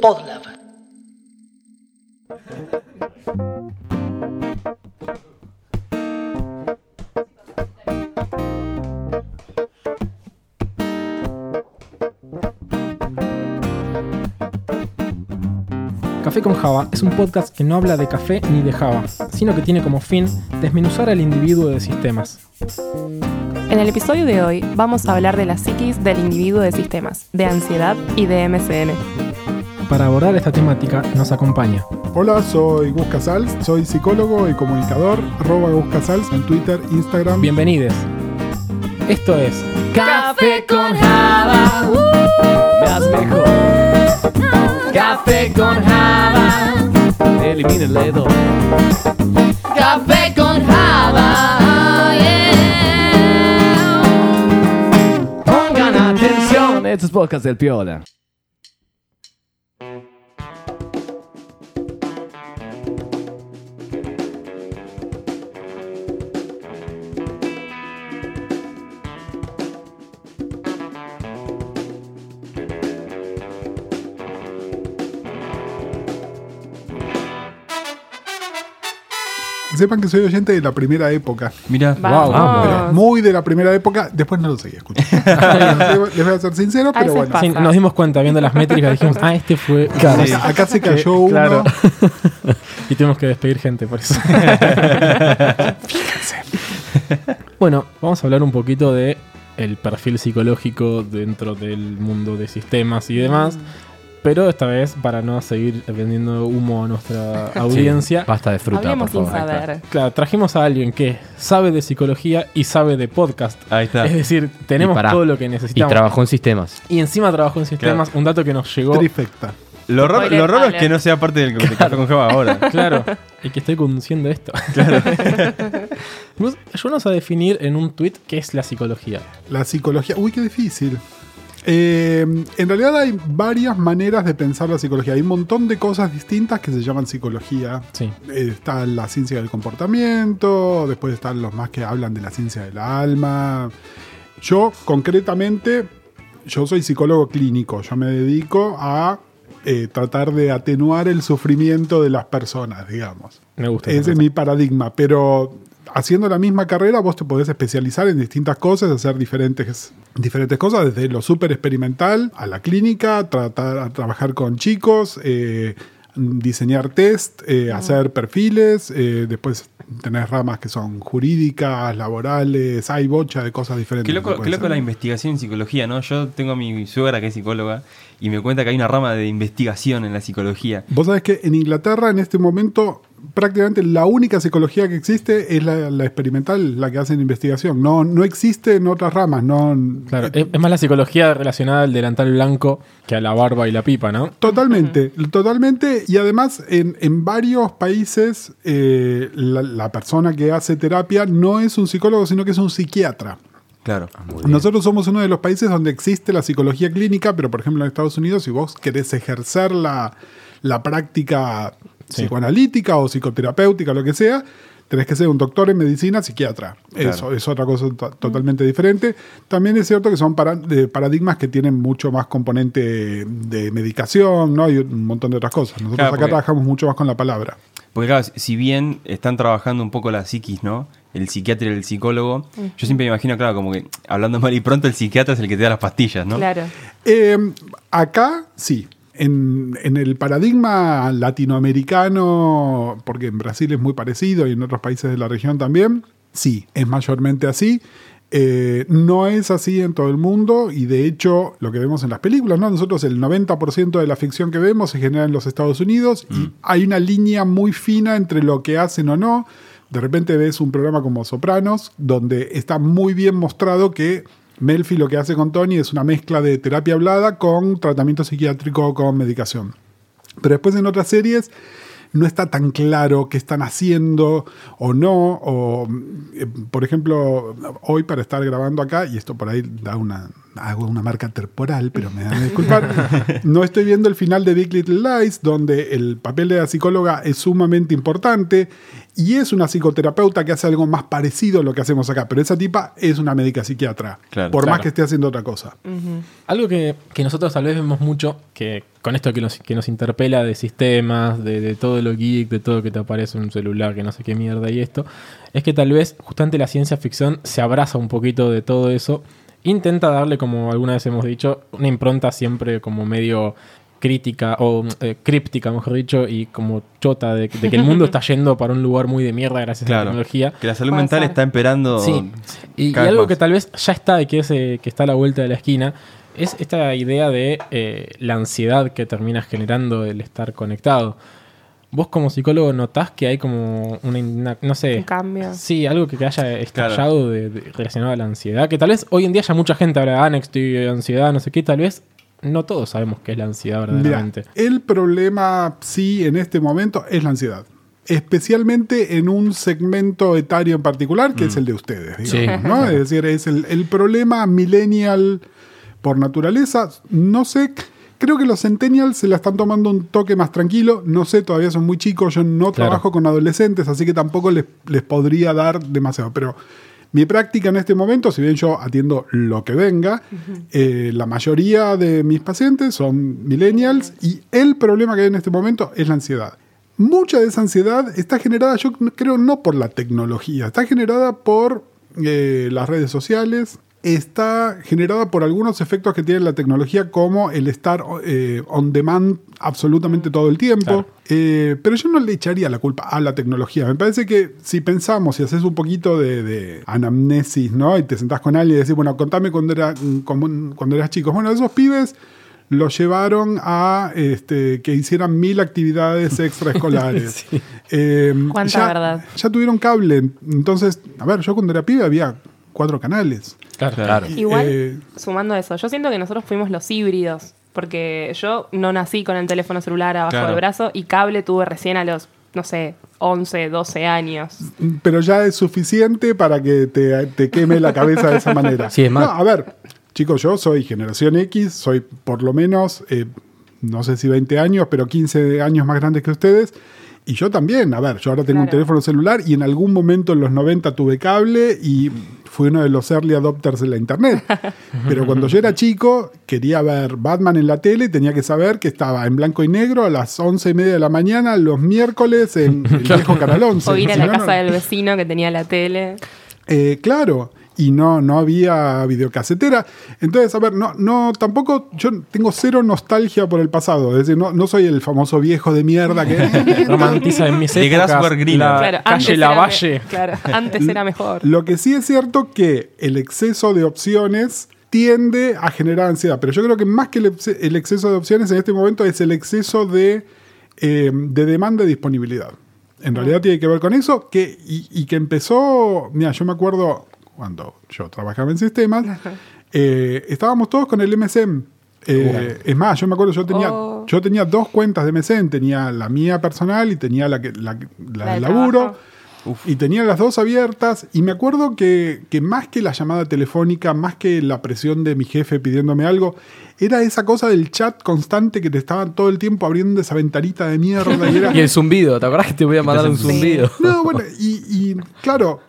Podlab. Café con Java es un podcast que no habla de café ni de Java, sino que tiene como fin desmenuzar al individuo de sistemas. En el episodio de hoy vamos a hablar de la psiquis del individuo de sistemas, de ansiedad y de MCN. Para abordar esta temática nos acompaña Hola, soy Gus Casals, soy psicólogo y comunicador, arroba Gus Casals en Twitter, Instagram. Bienvenidos. Esto es Café con Java, uh, más mejor. Café con Java, elimina el dedo. Café con Java, atención, esto es podcast del Piola. Sepan que soy oyente de la primera época. Mira. Pero muy de la primera época, después no lo seguí escuchando. Les voy a ser sincero, pero bueno. Sí, nos dimos cuenta viendo las métricas, dijimos, ah, este fue. Sí. Acá, se cayó uno. Claro. y tuvimos que despedir gente por eso. bueno, vamos a hablar un poquito de el perfil psicológico dentro del mundo de sistemas y demás. Pero esta vez, para no seguir vendiendo humo a nuestra audiencia, Basta de fruta, Hablemos por sin favor. saber. claro, trajimos a alguien que sabe de psicología y sabe de podcast. Ahí está. Es decir, tenemos Y pará. todo lo que Y necesitamos. trabajó en sistemas. Y encima trabajó en sistemas, un dato que nos llegó. Trifecta. Lo raro, Spoiler lo raro es alert. que no sea parte del de Café con Java ahora. Claro, y que estoy conduciendo esto. Vos ayúdanos a definir en un tweet qué es la psicología. La psicología. Uy, qué difícil. Eh, en realidad hay varias maneras de pensar la psicología. Hay un montón de cosas distintas que se llaman psicología. Sí. Eh, está la ciencia del comportamiento, después están los más que hablan de la ciencia del alma. Yo, concretamente, yo soy psicólogo clínico. Yo me dedico a eh, tratar de atenuar el sufrimiento de las personas, digamos. Me gusta. Ese es mi paradigma, pero haciendo la misma carrera vos te podés especializar en distintas cosas, hacer diferentes, diferentes cosas, desde lo súper experimental a la clínica, tratar a trabajar con chicos, eh, diseñar test, eh, hacer perfiles, eh, después tenés ramas que son jurídicas, laborales, hay bocha de cosas diferentes. Qué que loco, qué loco la investigación en psicología, ¿no? Yo tengo a mi suegra que es psicóloga y me cuenta que hay una rama de investigación en la psicología. Vos sabés que en Inglaterra en este momento prácticamente la única psicología que existe es la, la experimental, la que hacen investigación. No, no existe en otras ramas. No, Claro, es, es más la psicología relacionada al delantal blanco que a la barba y la pipa, ¿no? Totalmente, totalmente. Y además, en, en varios países, eh, la, la persona que hace terapia no es un psicólogo, sino que es un psiquiatra. Claro. Nosotros somos uno de los países donde existe la psicología clínica, pero por ejemplo en Estados Unidos, si vos querés ejercer la, la práctica Sí. psicoanalítica o psicoterapéutica, lo que sea, tenés que ser un doctor en medicina psiquiatra. Eso es otra cosa to- totalmente diferente. También es cierto que son para- de paradigmas que tienen mucho más componente de medicación, ¿no? Y un montón de otras cosas. Nosotros Claro, acá porque- trabajamos mucho más con la palabra. Porque claro, si bien están trabajando un poco la psiquis, ¿no? El psiquiatra y el psicólogo, yo siempre me imagino, claro, como que hablando mal y pronto el psiquiatra es el que te da las pastillas, ¿no? Claro. Eh, acá sí. En, en el paradigma latinoamericano, porque en Brasil es muy parecido y en otros países de la región también, sí, es mayormente así. Eh, no es así en todo el mundo y de hecho lo que vemos en las películas, ¿no? Nosotros el 90% de la ficción que vemos se genera en los Estados Unidos y hay una línea muy fina entre lo que hacen o no. De repente ves un programa como Sopranos, donde está muy bien mostrado que Melfi lo que hace con Tony es una mezcla de terapia hablada con tratamiento psiquiátrico con medicación. Pero después en otras series no está tan claro qué están haciendo o no. O, eh, por ejemplo, hoy para estar grabando acá, y esto por ahí da una, hago una marca temporal, pero me dan a disculpar. no estoy viendo el final de Big Little Lies, donde el papel de la psicóloga es sumamente importante y es una psicoterapeuta que hace algo más parecido a lo que hacemos acá. Pero esa tipa es una médica psiquiatra, Claro. por más que esté haciendo otra cosa. Algo que, que nosotros tal vez vemos mucho, que con esto que nos, que nos interpela de sistemas, de, de todo lo geek, de todo que te aparece en un celular, que no sé qué mierda y esto, es que tal vez justamente la ciencia ficción se abraza un poquito de todo eso, intenta darle, como alguna vez hemos dicho, una impronta siempre como medio crítica o eh, críptica, mejor dicho, y como chota de, de que el mundo está yendo para un lugar muy de mierda gracias a la tecnología. Que la salud Puede mental ser. está emperando. Sí, y, algo más. que tal vez ya está y que, es, eh, que está a la vuelta de la esquina es esta idea de eh, la ansiedad que termina generando el estar conectado. Vos como psicólogo notás que hay como una, una- no sé, Un cambio. sí, algo que, haya estallado de- de- relacionado a la ansiedad, que tal vez hoy en día ya mucha gente habla de anxiety, ansiedad, no sé qué, tal vez no todos sabemos qué es la ansiedad verdaderamente. el problema, sí, en este momento es la ansiedad. Especialmente en un segmento etario en particular, que es el de ustedes. digamos, Sí. ¿no? Es decir, es el, el problema millennial por naturaleza. No sé, creo que los centennials se la están tomando un toque más tranquilo. No sé, todavía son muy chicos. Yo no Claro. trabajo con adolescentes, así que tampoco les, les podría dar demasiado. Pero mi práctica en este momento, si bien yo atiendo lo que venga, eh, la mayoría de mis pacientes son millennials y el problema que hay en este momento es la ansiedad. Mucha de esa ansiedad está generada, yo creo, no por la tecnología, está generada por eh, las redes sociales, está generada por algunos efectos que tiene la tecnología, como el estar eh, on demand absolutamente todo el tiempo. Claro. Eh, pero yo no le echaría la culpa a la tecnología. Me parece que si pensamos y haces un poquito de, de anamnesis, ¿no? Y te sentás con alguien y decís, bueno, contame cuando, era, como- cuando eras chico. Bueno, esos pibes los llevaron a este, que hicieran mil actividades extraescolares. Eh, Cuánta ya, verdad. ya tuvieron cable. Entonces, a ver, yo cuando era pibe había cuatro canales. Claro, Claro. Y, Igual, eh, sumando eso, yo siento que nosotros fuimos los híbridos, porque yo no nací con el teléfono celular abajo Claro. del brazo y cable tuve recién a los, no sé, 11, 12 años. pero ya es suficiente para que te, te queme la cabeza de esa manera. Sí, es más- No, a ver, chicos, yo soy generación X, soy por lo menos, eh, no sé si 20 años, pero 15 años más grandes que ustedes. Y yo también, a ver, yo ahora tengo un teléfono celular y en algún momento en los 90 tuve cable y fui uno de los early adopters de la internet. Pero cuando yo era chico, quería ver Batman en la tele y tenía que saber que estaba en blanco y negro a las 11 y media de la mañana los miércoles en el viejo Canal 11. O ir a la no, casa no- del vecino que tenía la tele. eh, claro, y no, no había videocasetera. Entonces, a ver, no, no, tampoco, yo tengo cero nostalgia por el pasado. Es decir, no, no soy el famoso viejo de mierda que. Romantiza en mis De épocas Grassberg Green. la Claro, calle antes era me- Lavalle. claro, antes era mejor. Lo que sí es cierto que el exceso de opciones tiende a generar ansiedad. Pero yo creo que más que el, ex- el exceso de opciones en este momento es el exceso de, eh, de demanda y disponibilidad. En realidad tiene que ver con eso que, y, y que empezó, mira, yo me acuerdo cuando yo trabajaba en sistemas, eh, estábamos todos con el MSN. Eh, es más, yo me acuerdo, yo tenía, Oh. yo tenía dos cuentas de MSN, tenía la mía personal y tenía la, que, la, la La de del laburo. trabajo. Y tenía las dos abiertas y me acuerdo que, que más que la llamada telefónica, más que la presión de mi jefe pidiéndome algo, era esa cosa del chat constante que te estaban todo el tiempo abriendo esa ventanita de mierda. Y era, Y el zumbido, ¿te acordás que te voy a mandar un zumbido? no, bueno, y, y, claro,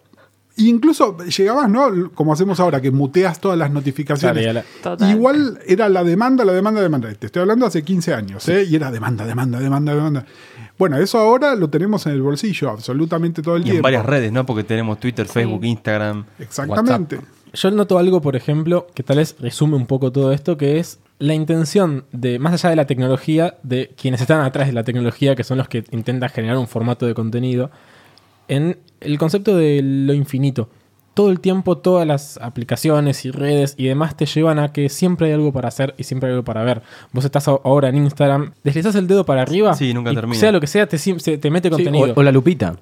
incluso llegabas, ¿no? Como hacemos ahora, que muteas todas las notificaciones. Igual era la demanda, la demanda, la demanda. Te estoy hablando hace 15 años, ¿eh? Y era demanda, demanda, demanda, demanda. Bueno, eso ahora lo tenemos en el bolsillo absolutamente todo el Y tiempo. en varias redes, ¿no? Porque tenemos Twitter, Facebook, Instagram. Exactamente. Yo noto algo, por ejemplo, que tal vez resume un poco todo esto, que es la intención de, más allá de la tecnología, de quienes están atrás de la tecnología, que son los que intentan generar un formato de contenido, en el concepto de lo infinito. Todo el tiempo, todas las aplicaciones y redes y demás te llevan a que siempre hay algo para hacer y siempre hay algo para ver. Vos estás ahora en Instagram, deslizás el dedo para arriba Sí, nunca y termina. sea lo que sea, te, te mete Sí, contenido. o, o la lupita.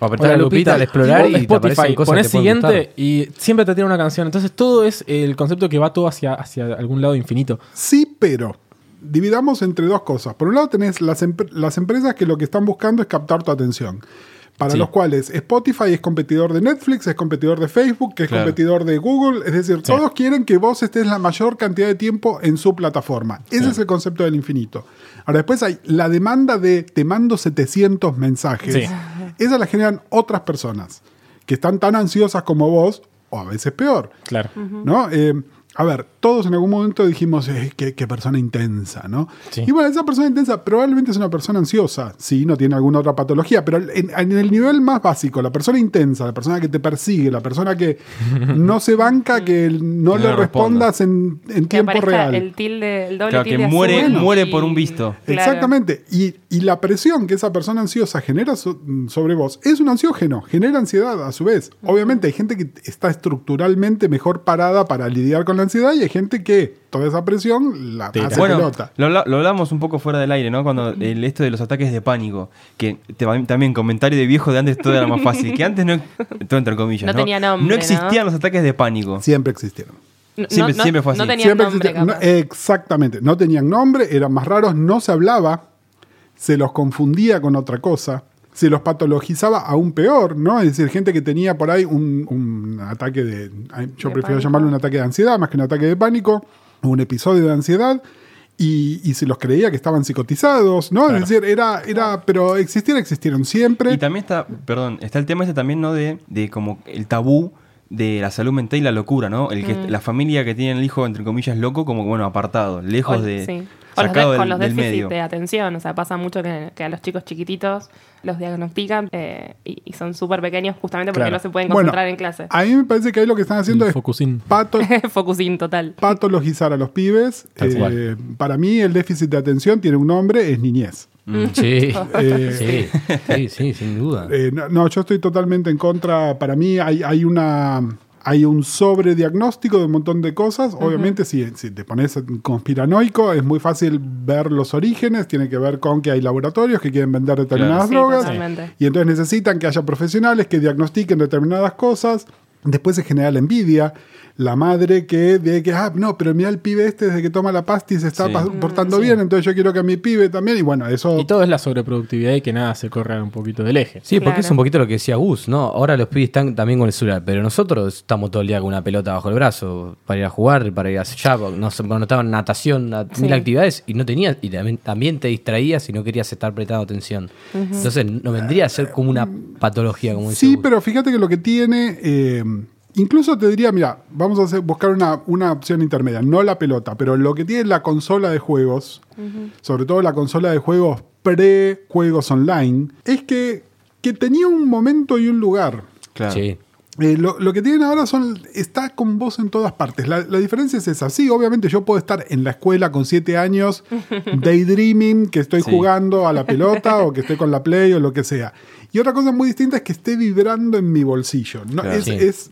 O apretar la lupita al explorar y, Spotify, te pueden siguiente gustar. y siempre te tiene una canción. Entonces todo es el concepto que va todo hacia, hacia algún lado infinito. Sí, pero dividamos entre dos cosas. Por un lado tenés las, las empresas que lo que están buscando es captar tu atención. Para Sí. los cuales Spotify es competidor de Netflix, es competidor de Facebook, que es Claro. competidor de Google. Es decir, Sí. todos quieren que vos estés la mayor cantidad de tiempo en su plataforma. Ese es el concepto del infinito. Ahora, después hay la demanda de te mando 700 mensajes. Esa la generan otras personas que están tan ansiosas como vos, o a veces peor. Claro. ¿no? Eh, a ver, todos en algún momento dijimos, eh, qué, qué persona intensa, ¿no? Sí. Y bueno, esa persona intensa probablemente es una persona ansiosa, sí, no tiene alguna otra patología, pero en, en el nivel más básico, la persona intensa, la persona que te persigue, la persona que no se banca que no Que le no le respondas en, en Que tiempo real. el tilde, el doble Claro, que tilde muere- azul muere y- por un visto. Exactamente. Y, y la presión que esa persona ansiosa genera so- sobre vos es un ansiógeno, genera ansiedad a su vez. Obviamente hay gente que está estructuralmente mejor parada para lidiar con la ansiedad y hay gente que toda esa presión la Tira. hace Bueno, pelota. lo, lo hablamos un poco fuera del aire, ¿no? Cuando el, esto de los ataques de pánico, que te también comentario de viejo de antes todo era más fácil, que antes no, todo entre comillas, No ¿no? tenía nombre, No existían ¿no? los ataques de pánico. Siempre existieron. No- Siempre- no- siempre fue No así. tenía Siempre nombre. No, exactamente. No tenían nombre, eran más raros, no se hablaba, se los confundía con otra cosa. Se los patologizaba aún peor, ¿no? Es decir, gente que tenía por ahí un, un ataque de. Yo De prefiero pánico. llamarlo un ataque de ansiedad más que un ataque de pánico, o un episodio de ansiedad, y, y se los creía que estaban psicotizados, ¿no? Claro. Es decir, era, era. Pero existieron, existieron siempre. Y también está, perdón, está el tema ese también, ¿no? De, de como el tabú de la salud mental y la locura, ¿no? El que Mm. la familia que tiene el hijo, entre comillas, loco, como bueno, apartado, lejos de. sí. Con los, de- con del, los del déficits medio. de atención, o sea, pasa mucho que, que a los chicos chiquititos los diagnostican eh, y, y son súper pequeños justamente porque Claro. no se pueden Bueno, concentrar en clase. A mí me parece que ahí lo que están haciendo El es Focusín. pato, Focusing total. patologizar a los pibes. Eh, para mí el déficit de atención tiene un nombre, es niñez. Sí. Eh, sí, sí, sí, sin duda. eh, no, no, yo estoy totalmente en contra. Para mí hay, hay una... Hay un sobrediagnóstico de un montón de cosas. Obviamente, si, si te pones conspiranoico, es muy fácil ver los orígenes. Tiene que ver con que hay laboratorios que quieren vender determinadas Sí, drogas. totalmente. Y entonces necesitan que haya profesionales que diagnostiquen determinadas cosas. Después se genera la envidia. La madre que de que, ah, no, pero mira el pibe este desde que toma la pasta y se está Sí. pa- portando bien, entonces yo quiero que a mi pibe también. Y bueno, eso. Y todo es la sobreproductividad y que nada se corra un poquito del eje. Sí, porque es un poquito lo que decía Gus, ¿no? Ahora los pibes están también con el celular, pero nosotros estamos todo el día con una pelota bajo el brazo para ir a jugar, para ir a allá, no, sé, cuando estaba en natación, Sí. mil actividades y no tenías, y también, también te distraías y no querías estar prestando atención. Entonces no vendría a ser como una patología, como dice Sí, Gus. pero fíjate que lo que tiene. eh, incluso te diría, mira, vamos a hacer- buscar una, una opción intermedia, no la pelota, pero lo que tiene la consola de juegos, sobre todo la consola de juegos pre-juegos online, es que, que tenía un momento y un lugar. Claro. Sí. Eh, lo, lo que tienen ahora son. Está con vos en todas partes. La, la diferencia es esa. Sí, obviamente yo puedo estar en la escuela con siete años, daydreaming, que estoy Sí. jugando a la pelota o que estoy con la play o lo que sea. Y otra cosa muy distinta es que esté vibrando en mi bolsillo. No, Claro. es, Sí. es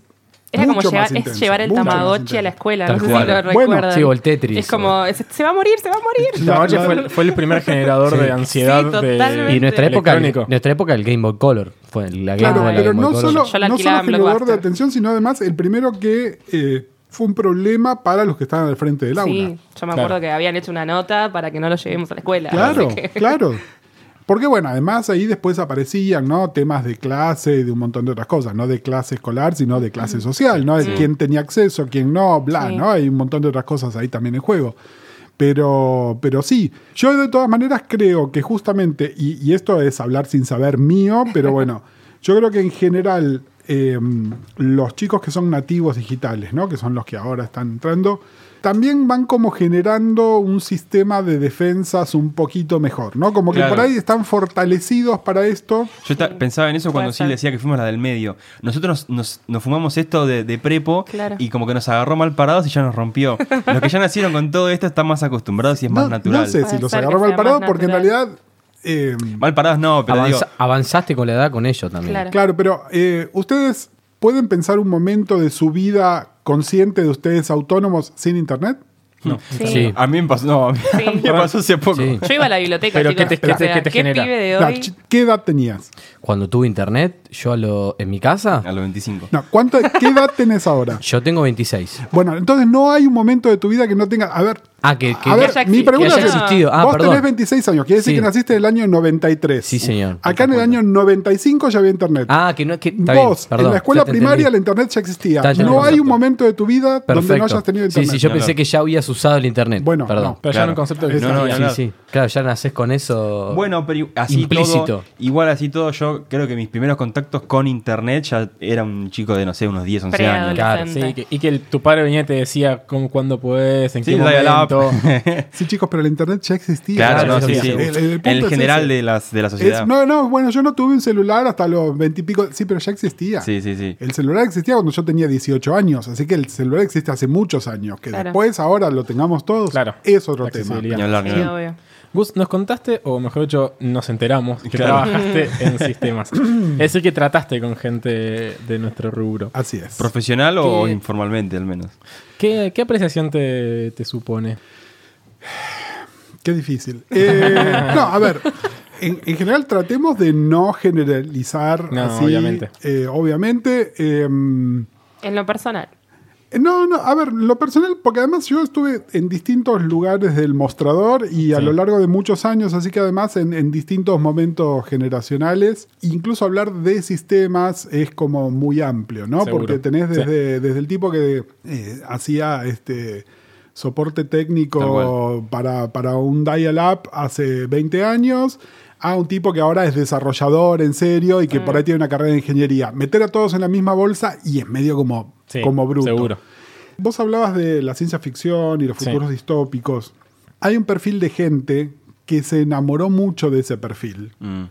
Era como llevar, es llevar el Tamagotchi a la escuela. Tal no sé cual. si lo Bueno, recuerdan. Sí, o el Tetris. Es como, se, se va a morir, se va a morir. El Tamagotchi fue, fue el primer generador de ansiedad Sí, de, totalmente. Y nuestra época, nuestra época el Game Boy Color fue la Game Claro, la pero Game Boy no Color. solo, la no solo en generador de atención, sino además el primero que eh, fue un problema para los que estaban al frente del aula. Sí, yo me Claro. acuerdo que habían hecho una nota para que no lo llevemos a la escuela. Claro, que- claro. Porque bueno, además ahí después aparecían, ¿no? Temas de clase y de un montón de otras cosas, no de clase escolar, sino de clase social, ¿no? De quién tenía acceso, quién no, bla, Sí. ¿no? Hay un montón de otras cosas ahí también en juego. Pero, pero sí, yo de todas maneras creo que justamente, y, y esto es hablar sin saber mío, pero bueno, yo creo que en general eh, los chicos que son nativos digitales, ¿no? Que son los que ahora están entrando, también van como generando un sistema de defensas un poquito mejor, ¿no? Como que Claro. por ahí están fortalecidos para esto. Yo pensaba en eso cuando sí decía que fuimos la del medio. Nosotros nos, nos fumamos esto de, de prepo Claro. y como que nos agarró mal parados y ya nos rompió. Los que ya nacieron con todo esto están más acostumbrados y es más natural. no sé si los agarró mal parados, porque en realidad... eh, Mal parados no, pero digo, Avanza- avanzaste con la edad con ellos también. Claro. Claro, pero eh, ustedes pueden pensar un momento de su vida consciente de ustedes autónomos sin internet. no. Sí. Sí. A mí me pasó, no, a mí, a mí me pasó hace poco. Sí. Yo iba a la biblioteca, Pero chicos. ¿qué te- o qué te- sea, qué te genera? pibe de No, hoy? ch- ¿Qué edad tenías? Cuando tuve internet, Yo a lo, en mi casa, A los 25. No, ¿cuánto, ¿qué edad tenés ahora? yo tengo 26. Bueno, entonces no hay un momento de tu vida que no tenga. A ver, Ah, que, que- a ver, haya mi pregunta que haya es: existido. Ah, vos perdón. tenés 26 años, quiere decir Sí. que naciste en el año 93. Sí, señor. Acá en el año 95 ya había internet. Ah, que no que está bien, Vos, perdón, en la escuela ya primaria, la internet ya existía. Está, ya no el hay un momento de tu vida donde no hayas tenido sí, internet. sí, yo Ni pensé que ya habías usado el internet. Bueno, perdón. no. Pero ya Claro. no un concepto que No, Sí, sí. Claro, ya naces con eso. Bueno, pero así implícito. todo, igual así todo, yo creo que mis primeros contactos con internet ya era un chico de, no sé, unos 10, 11 años. Claro, Sí, que- y que el- tu padre venía y te decía con, cuándo puedes, en Sí, qué momento. Sí, chicos, pero el internet ya existía. Claro, no, sí, sí. El- es general de, las, de la Es- sociedad. no, no, bueno, yo no tuve un celular hasta los 20 y pico. Sí, pero ya existía. Sí, sí, sí. El celular existía cuando yo tenía 18 años, así que el celular existe hace muchos años. Que Claro. después, ahora lo tengamos todos, Claro. es otro tema. accesibilidad. Ni hablar, ni Sí, hablar. obvio. Gus, nos contaste, o mejor dicho, nos enteramos que Claro. trabajaste en sistemas. es decir, que trataste con gente de nuestro rubro. Así es. ¿Profesional o informalmente al menos? ¿Qué, qué apreciación te, te supone? Qué difícil. Eh, no, a ver. En, en general tratemos de no generalizar No, así. obviamente. eh, obviamente. em, En lo personal. No, no, a ver, lo personal, porque además yo estuve en distintos lugares del mostrador y a Sí. lo largo de muchos años, así que además en, en distintos momentos generacionales, incluso hablar de sistemas es como muy amplio, ¿no? Seguro. Porque tenés Sí. desde, desde el tipo que eh, hacía este soporte técnico para, para un dial-up hace 20 años. A un tipo que ahora es desarrollador en serio y que por ahí tiene una carrera de ingeniería. Meter a todos en la misma bolsa y es medio como, Sí, como bruto. seguro. Vos hablabas de la ciencia ficción y los Sí. futuros distópicos. Hay un perfil de gente que se enamoró mucho de ese perfil. Mm.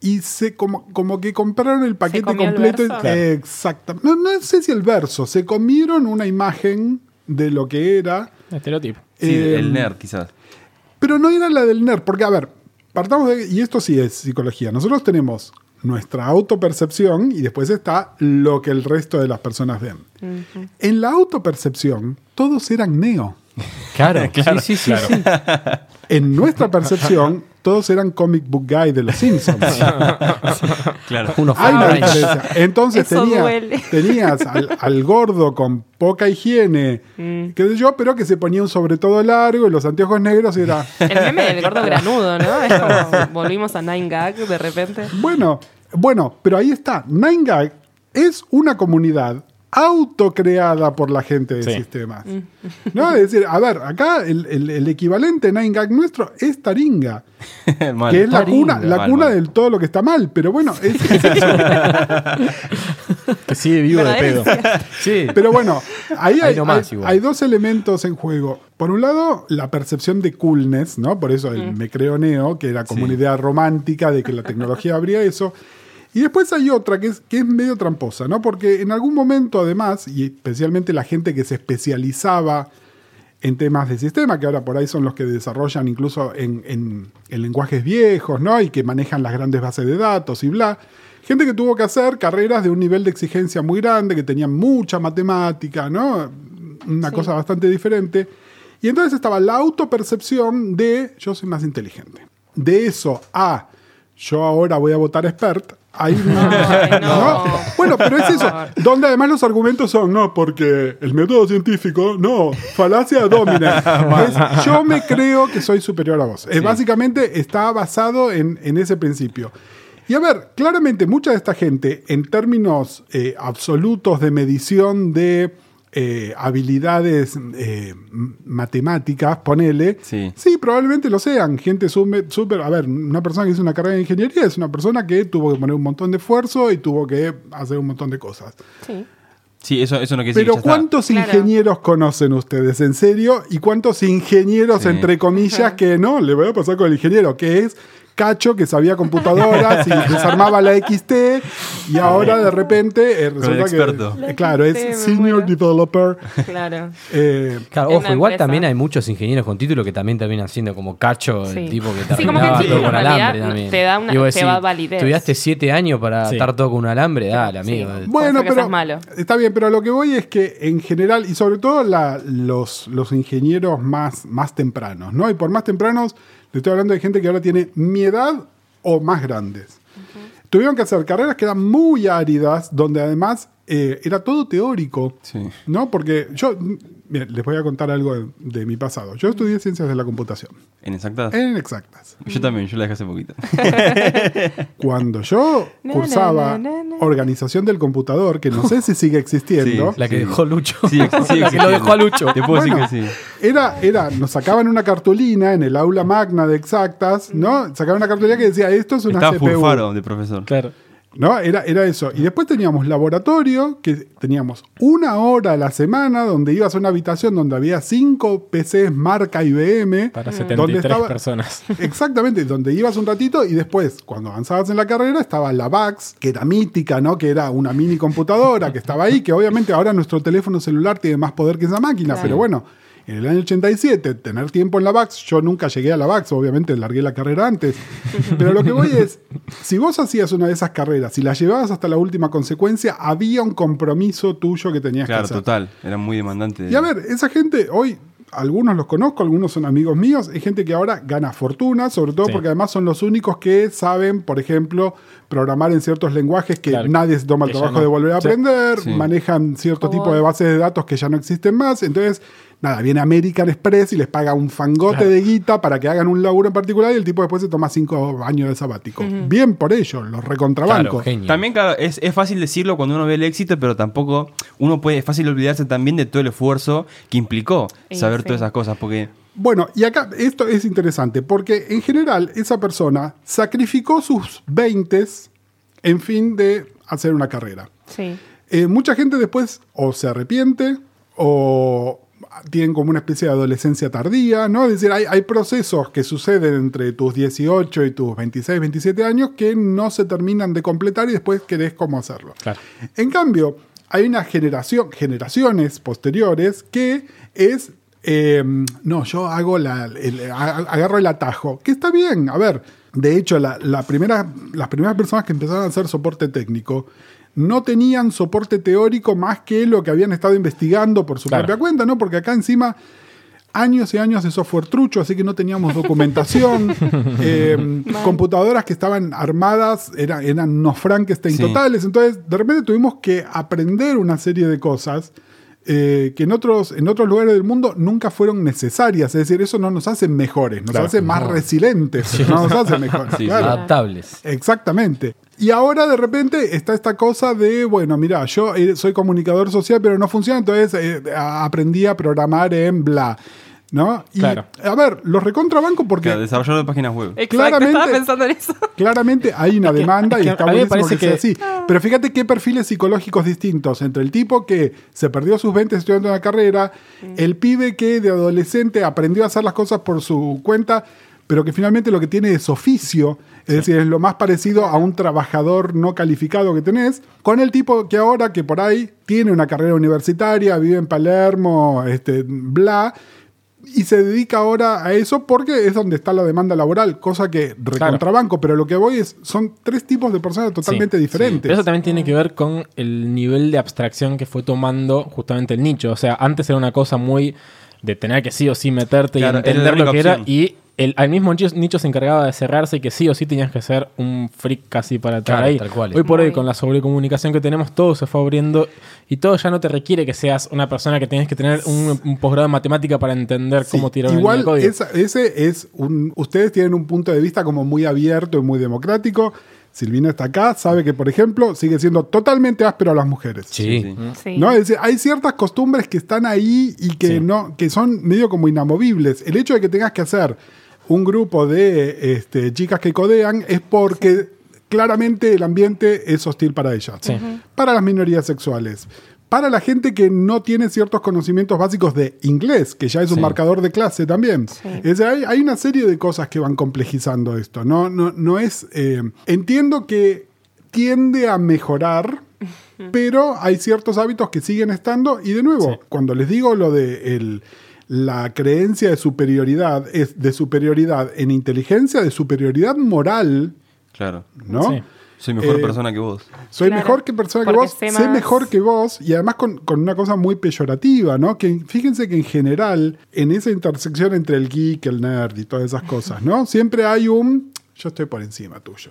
Y se como, como que compraron el paquete el completo. verso? Claro. Exacto. No, no sé si el verso. Se comieron una imagen de lo que era. Estereotipo. Sí, Eh, el nerd quizás. Pero no era la del nerd. Porque, a ver, partamos de. Y esto sí es psicología. Nosotros tenemos nuestra autopercepción y después está lo que el resto de las personas ven. En la autopercepción, todos eran neo. Claro, sí, sí, sí, sí. En nuestra percepción, todos eran comic book guy de los Simpsons. Claro. Uno Hay una diferencia. Entonces tenía- tenías al, al gordo con poca higiene, Mm. qué sé yo, pero que se ponía un sobre todo largo y los anteojos negros y era... El meme del gordo granudo, ¿no? Es como volvimos a Nine Gag de repente. Bueno, bueno, pero ahí está. Nine Gag es una comunidad autocreada por la gente de Sí. sistemas. ¿No? Es decir, a ver, acá el, el- el equivalente Nine Gag nuestro es Taringa, Mal. que es la Taringa. cuna, la Mal, cuna mal. de todo lo que está mal. Pero bueno, es, es eso. Que sigue vivo de pedo. Sí. Pero bueno, ahí hay, nomás hay- dos elementos en juego. Por un lado, la percepción de coolness, ¿no? Por eso el me creo neo, que era como Sí. una idea romántica de que la tecnología habría eso. Y después hay otra que es, que es medio tramposa, ¿no? Porque en algún momento, además, y especialmente la gente que se especializaba en temas de sistema, que ahora por ahí son los que desarrollan incluso en, en- en lenguajes viejos, ¿no? Y que manejan las grandes bases de datos y bla. Gente que tuvo que hacer carreras de un nivel de exigencia muy grande, que tenían mucha matemática, ¿no? Una Sí. cosa bastante diferente. Y entonces estaba la autopercepción de yo soy más inteligente. De eso a yo ahora voy a votar expert, hay una- Ay, no. Bueno, pero es eso, donde además los argumentos son, no, porque el método científico, no, falacia domina. Es, yo me creo que soy superior a vos. Es, básicamente está basado en, en ese principio. Y a ver, claramente mucha de esta gente, en términos eh, absolutos de medición de eh, habilidades eh, matemáticas, ponele, Sí. sí, probablemente lo sean. Gente súper, a ver, una persona que hizo una carrera de ingeniería es una persona que tuvo que poner un montón de esfuerzo y tuvo que hacer un montón de cosas. Sí. Sí, eso, eso no quiere decir Pero que ya está. ¿cuántos Claro. ingenieros conocen ustedes en serio? ¿Y cuántos ingenieros, Sí. entre comillas, que no? Le voy a pasar con el ingeniero, que es Cacho, que sabía computadoras y desarmaba la XT, y ahora de repente eh, resulta que, eh, claro, es XT, Senior. Developer. Claro. eh, Claro, ojo, igual empresa. también hay muchos ingenieros con título que también terminan siendo como cacho, Sí. el tipo que te Sí, como que todo con alambre también. te da una- te va validez. Estudiaste siete años para Sí. estar todo con un alambre, dale, amigo. Sí. Bueno, pero malo. está bien, pero a lo que voy es que en general, y sobre todo la- los, los ingenieros más, más tempranos, ¿no? Y por más tempranos, le estoy hablando de gente que ahora tiene mi edad o más grandes. Tuvieron que hacer carreras que eran muy áridas, donde además eh, era todo teórico. Sí. ¿No? Porque yo, miren, les voy a contar algo de, de mi pasado. Yo estudié ciencias de la computación, ¿En exactas? en exactas. Yo también, yo la dejé hace poquito. Cuando yo cursaba organización del computador, que no sé si sigue existiendo, Sí, La que Sí. dejó Lucho. Sí, la que lo dejó a Lucho. Te puedo Bueno, decir que sí. Era, era, nos sacaban una cartulina en el aula magna de exactas, ¿no? Sacaban una cartulina que decía, esto es una Estaba CPU. Furfaro de profesor. Claro. ¿No? Era, era eso. Y después teníamos laboratorio, que teníamos una hora a la semana donde ibas a una habitación donde había cinco PCs marca IBM. Para donde 73 estaba- personas. Exactamente, donde ibas un ratito y después, cuando avanzabas en la carrera, estaba la VAX, que era mítica, ¿no? Que era una mini computadora que estaba ahí, que obviamente ahora nuestro teléfono celular tiene más poder que esa máquina, Claro. pero bueno. En el año 87, tener tiempo en la VAX, yo nunca llegué a la VAX, obviamente largué la carrera antes. Pero lo que voy es, si vos hacías una de esas carreras y la llevabas hasta la última consecuencia, había un compromiso tuyo que tenías Claro, que hacer. total. Era muy demandante. Y a ver, esa gente hoy, algunos los conozco, algunos son amigos míos, es gente que ahora gana fortuna, sobre todo Sí. porque además son los únicos que saben, por ejemplo, programar en ciertos lenguajes que Claro, nadie se toma el trabajo no. de volver a Sí. aprender, Sí. manejan cierto Como- tipo de bases de datos que ya no existen más, entonces... Nada, viene American Express y les paga un fangote Claro. de guita para que hagan un laburo en particular y el tipo después se toma cinco años de sabático. Bien por ello, los recontrabanco. Claro, genio. También, claro, es, es fácil decirlo cuando uno ve el éxito, pero tampoco uno puede, es fácil olvidarse también de todo el esfuerzo que implicó saber sí. todas esas cosas, porque Bueno, y acá esto es interesante porque en general esa persona sacrificó sus 20 en fin de hacer una carrera. Sí. Eh, mucha gente después o se arrepiente o tienen como una especie de adolescencia tardía, ¿no? Es decir, hay, hay procesos que suceden entre tus 18 y tus 26, 27 años que no se terminan de completar y después querés cómo hacerlo. Claro. En cambio, hay una generación, generaciones posteriores que es, eh, no, yo hago la, el- agarro el atajo, que está bien, a ver, de hecho, la, la primera, las primeras personas que empezaron a hacer soporte técnico no tenían soporte teórico más que lo que habían estado investigando por su Claro. propia cuenta, ¿no? Porque acá encima años y años de software trucho, así que no teníamos documentación. Eh, computadoras que estaban armadas eran, eran unos Frankenstein Sí. totales. Entonces, de repente tuvimos que aprender una serie de cosas eh, que en otros, en otros lugares del mundo nunca fueron necesarias. Es decir, eso no nos hace mejores, nos Claro. hace más resilientes, no nos hace mejores. Sí, sí. claro. Adaptables. Exactamente. Y ahora de repente está esta cosa de, bueno, mira, yo eh, soy comunicador social, pero no funciona, entonces eh, aprendí a programar en bla. ¿No? Y Claro. a ver, los recontrabanco porque claro, desarrollador de páginas web. Exacto, Claramente- estaba pensando en eso. claramente hay una demanda es y que está buenísimo parece que, sea que- así. Pero fíjate qué perfiles psicológicos distintos entre el tipo que se perdió sus 20 estudiando una carrera, el pibe que de adolescente aprendió a hacer las cosas por su cuenta, pero que finalmente lo que tiene es oficio, es decir, es lo más parecido a un trabajador no calificado que tenés, con el tipo que ahora que por ahí tiene una carrera universitaria, vive en Palermo, este, bla, y se dedica ahora a eso porque es donde está la demanda laboral, cosa que recontrabanco, pero lo que voy es, son tres tipos de personas totalmente Sí, diferentes. Pero eso también tiene que ver con el nivel de abstracción que fue tomando justamente el nicho. O sea, antes era una cosa muy de tener que sí o sí meterte Claro, y entender lo que era. Y el, al mismo nicho, nicho se encargaba de cerrarse y que sí o sí tenías que ser un freak casi para estar Claro, ahí. tal cual. Hoy por hoy, con la sobrecomunicación que tenemos, todo se fue abriendo y todo ya no te requiere que seas una persona que tienes que tener un, un posgrado en matemática para entender Sí, cómo tirar igual de código. esa- ese es un. Ustedes tienen un punto de vista como muy abierto y muy democrático. Silvina está acá, sabe que, por ejemplo, sigue siendo totalmente áspero a las mujeres. Sí. Sí. ¿No? Es decir, hay ciertas costumbres que están ahí y que Sí. no, que son medio como inamovibles. El hecho de que tengas que hacer un grupo de este, chicas que codean es porque claramente el ambiente es hostil para ellas. Sí. Para las minorías sexuales. Para la gente que no tiene ciertos conocimientos básicos de inglés, que ya es un Sí. marcador de clase también. Es decir, hay, hay una serie de cosas que van complejizando esto. No, no, no es. eh, entiendo que tiende a mejorar, pero hay ciertos hábitos que siguen estando. Y de nuevo, Sí. cuando les digo lo de el- la creencia de superioridad, es de superioridad en inteligencia, de superioridad moral, Claro. ¿no? Sí. Soy mejor Eh, persona que vos. Soy Claro, mejor que persona que vos, sé mejor que vos y además con, con una cosa muy peyorativa, ¿no? Que fíjense que en general, en esa intersección entre el geek, el nerd y todas esas cosas, ¿no? Siempre hay un yo estoy por encima tuyo.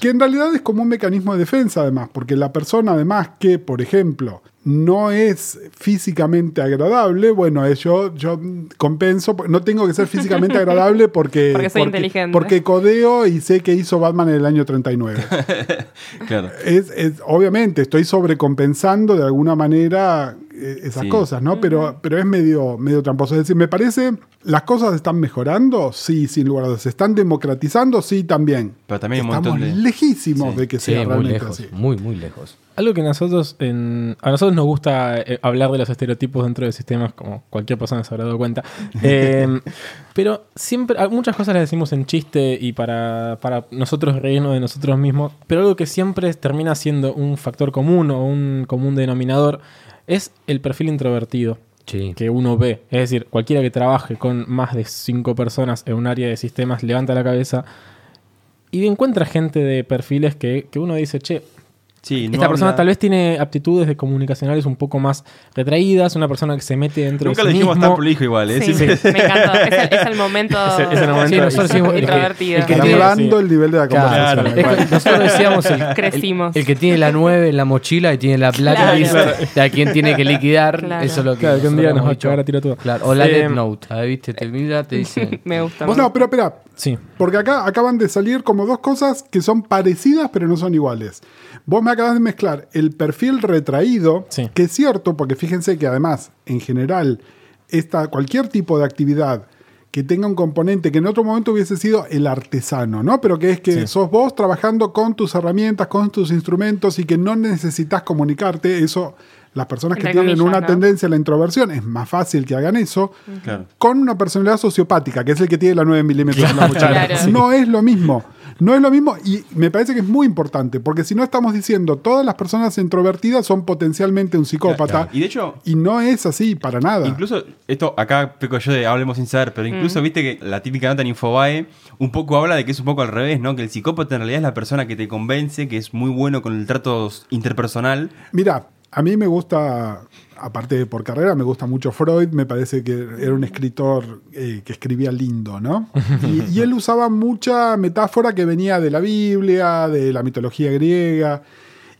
Que en realidad es como un mecanismo de defensa además, porque la persona además que, por ejemplo, no es físicamente agradable, bueno, es yo, yo compenso, no tengo que ser físicamente agradable porque, Porque soy inteligente. porque codeo y sé que hizo Batman en el año 39. Claro. es, es- obviamente, estoy sobrecompensando de alguna manera eh, esas Sí. cosas, ¿no? Pero, pero es medio, medio tramposo. Es decir, me parece, ¿las cosas están mejorando? Sí, sin lugar a dudas. ¿Se están democratizando? Sí, también. Pero también hay un Estamos montón de- lejísimos Sí. de que Sí, sea muy realmente lejos, así. muy, muy lejos. Algo que nosotros, en, a nosotros nos gusta eh, hablar de los estereotipos dentro de sistemas, como cualquier persona se habrá dado cuenta. Eh, pero siempre, a- muchas cosas las decimos en chiste y para, para nosotros reírnos de nosotros mismos, pero algo que siempre termina siendo un factor común o un común denominador es el perfil introvertido Sí. que uno ve. Es decir, cualquiera que trabaje con más de cinco personas en un área de sistemas levanta la cabeza y encuentra gente de perfiles que, que uno dice, che, Sí, no esta persona habla- tal vez tiene aptitudes de comunicacionales un poco más retraídas, una persona que se mete dentro Nunca de sí dijimos mismo. tan prolijo igual, ¿eh? Sí, me encantó. Es el, es el momento, Es el- es el momento Sí, nosotros decimos el que- introvertido. el que elevando el nivel de la Claro, conversación. es que Bueno. nosotros decíamos el, Crecimos. El, que tiene la 9 en la mochila y tiene la blacklist Claro. de a quien tiene que liquidar. Claro. Eso es lo que, Claro, que un día nos va a cagar a tiro todo. Claro, o la Eh, Note. Ahí, ¿viste? Te mira, te dice. Me gusta. Vos no, pero espera, Sí. Porque acá acaban de salir como dos cosas que son parecidas pero no son iguales. Vos me acabas de mezclar el perfil retraído, Sí. que es cierto, porque fíjense que además, en general, esta, cualquier tipo de actividad que tenga un componente que en otro momento hubiese sido el artesano, ¿no? Pero que es que Sí. sos vos trabajando con tus herramientas, con tus instrumentos y que no necesitas comunicarte, eso, las personas que tienen comillas, una ¿no? tendencia a la introversión, es más fácil que hagan eso Claro. con una personalidad sociopática, que es el que tiene la 9 milímetros en la. Claro. Sí. No es lo mismo. No es lo mismo y me parece que es muy importante, porque si no estamos diciendo todas las personas introvertidas son potencialmente un psicópata, Claro. Y de hecho, y no es así para nada. Incluso, esto acá peco yo de hablemos sin saber, pero incluso viste que la típica nota en Infobae un poco habla de que es un poco al revés, ¿no? Que el psicópata en realidad es la persona que te convence, que es muy bueno con el trato interpersonal. Mira, a mí me gusta, aparte de por carrera, me gusta mucho Freud, me parece que era un escritor eh, que escribía lindo, ¿no? Y, y él usaba mucha metáfora que venía de la Biblia, de la mitología griega.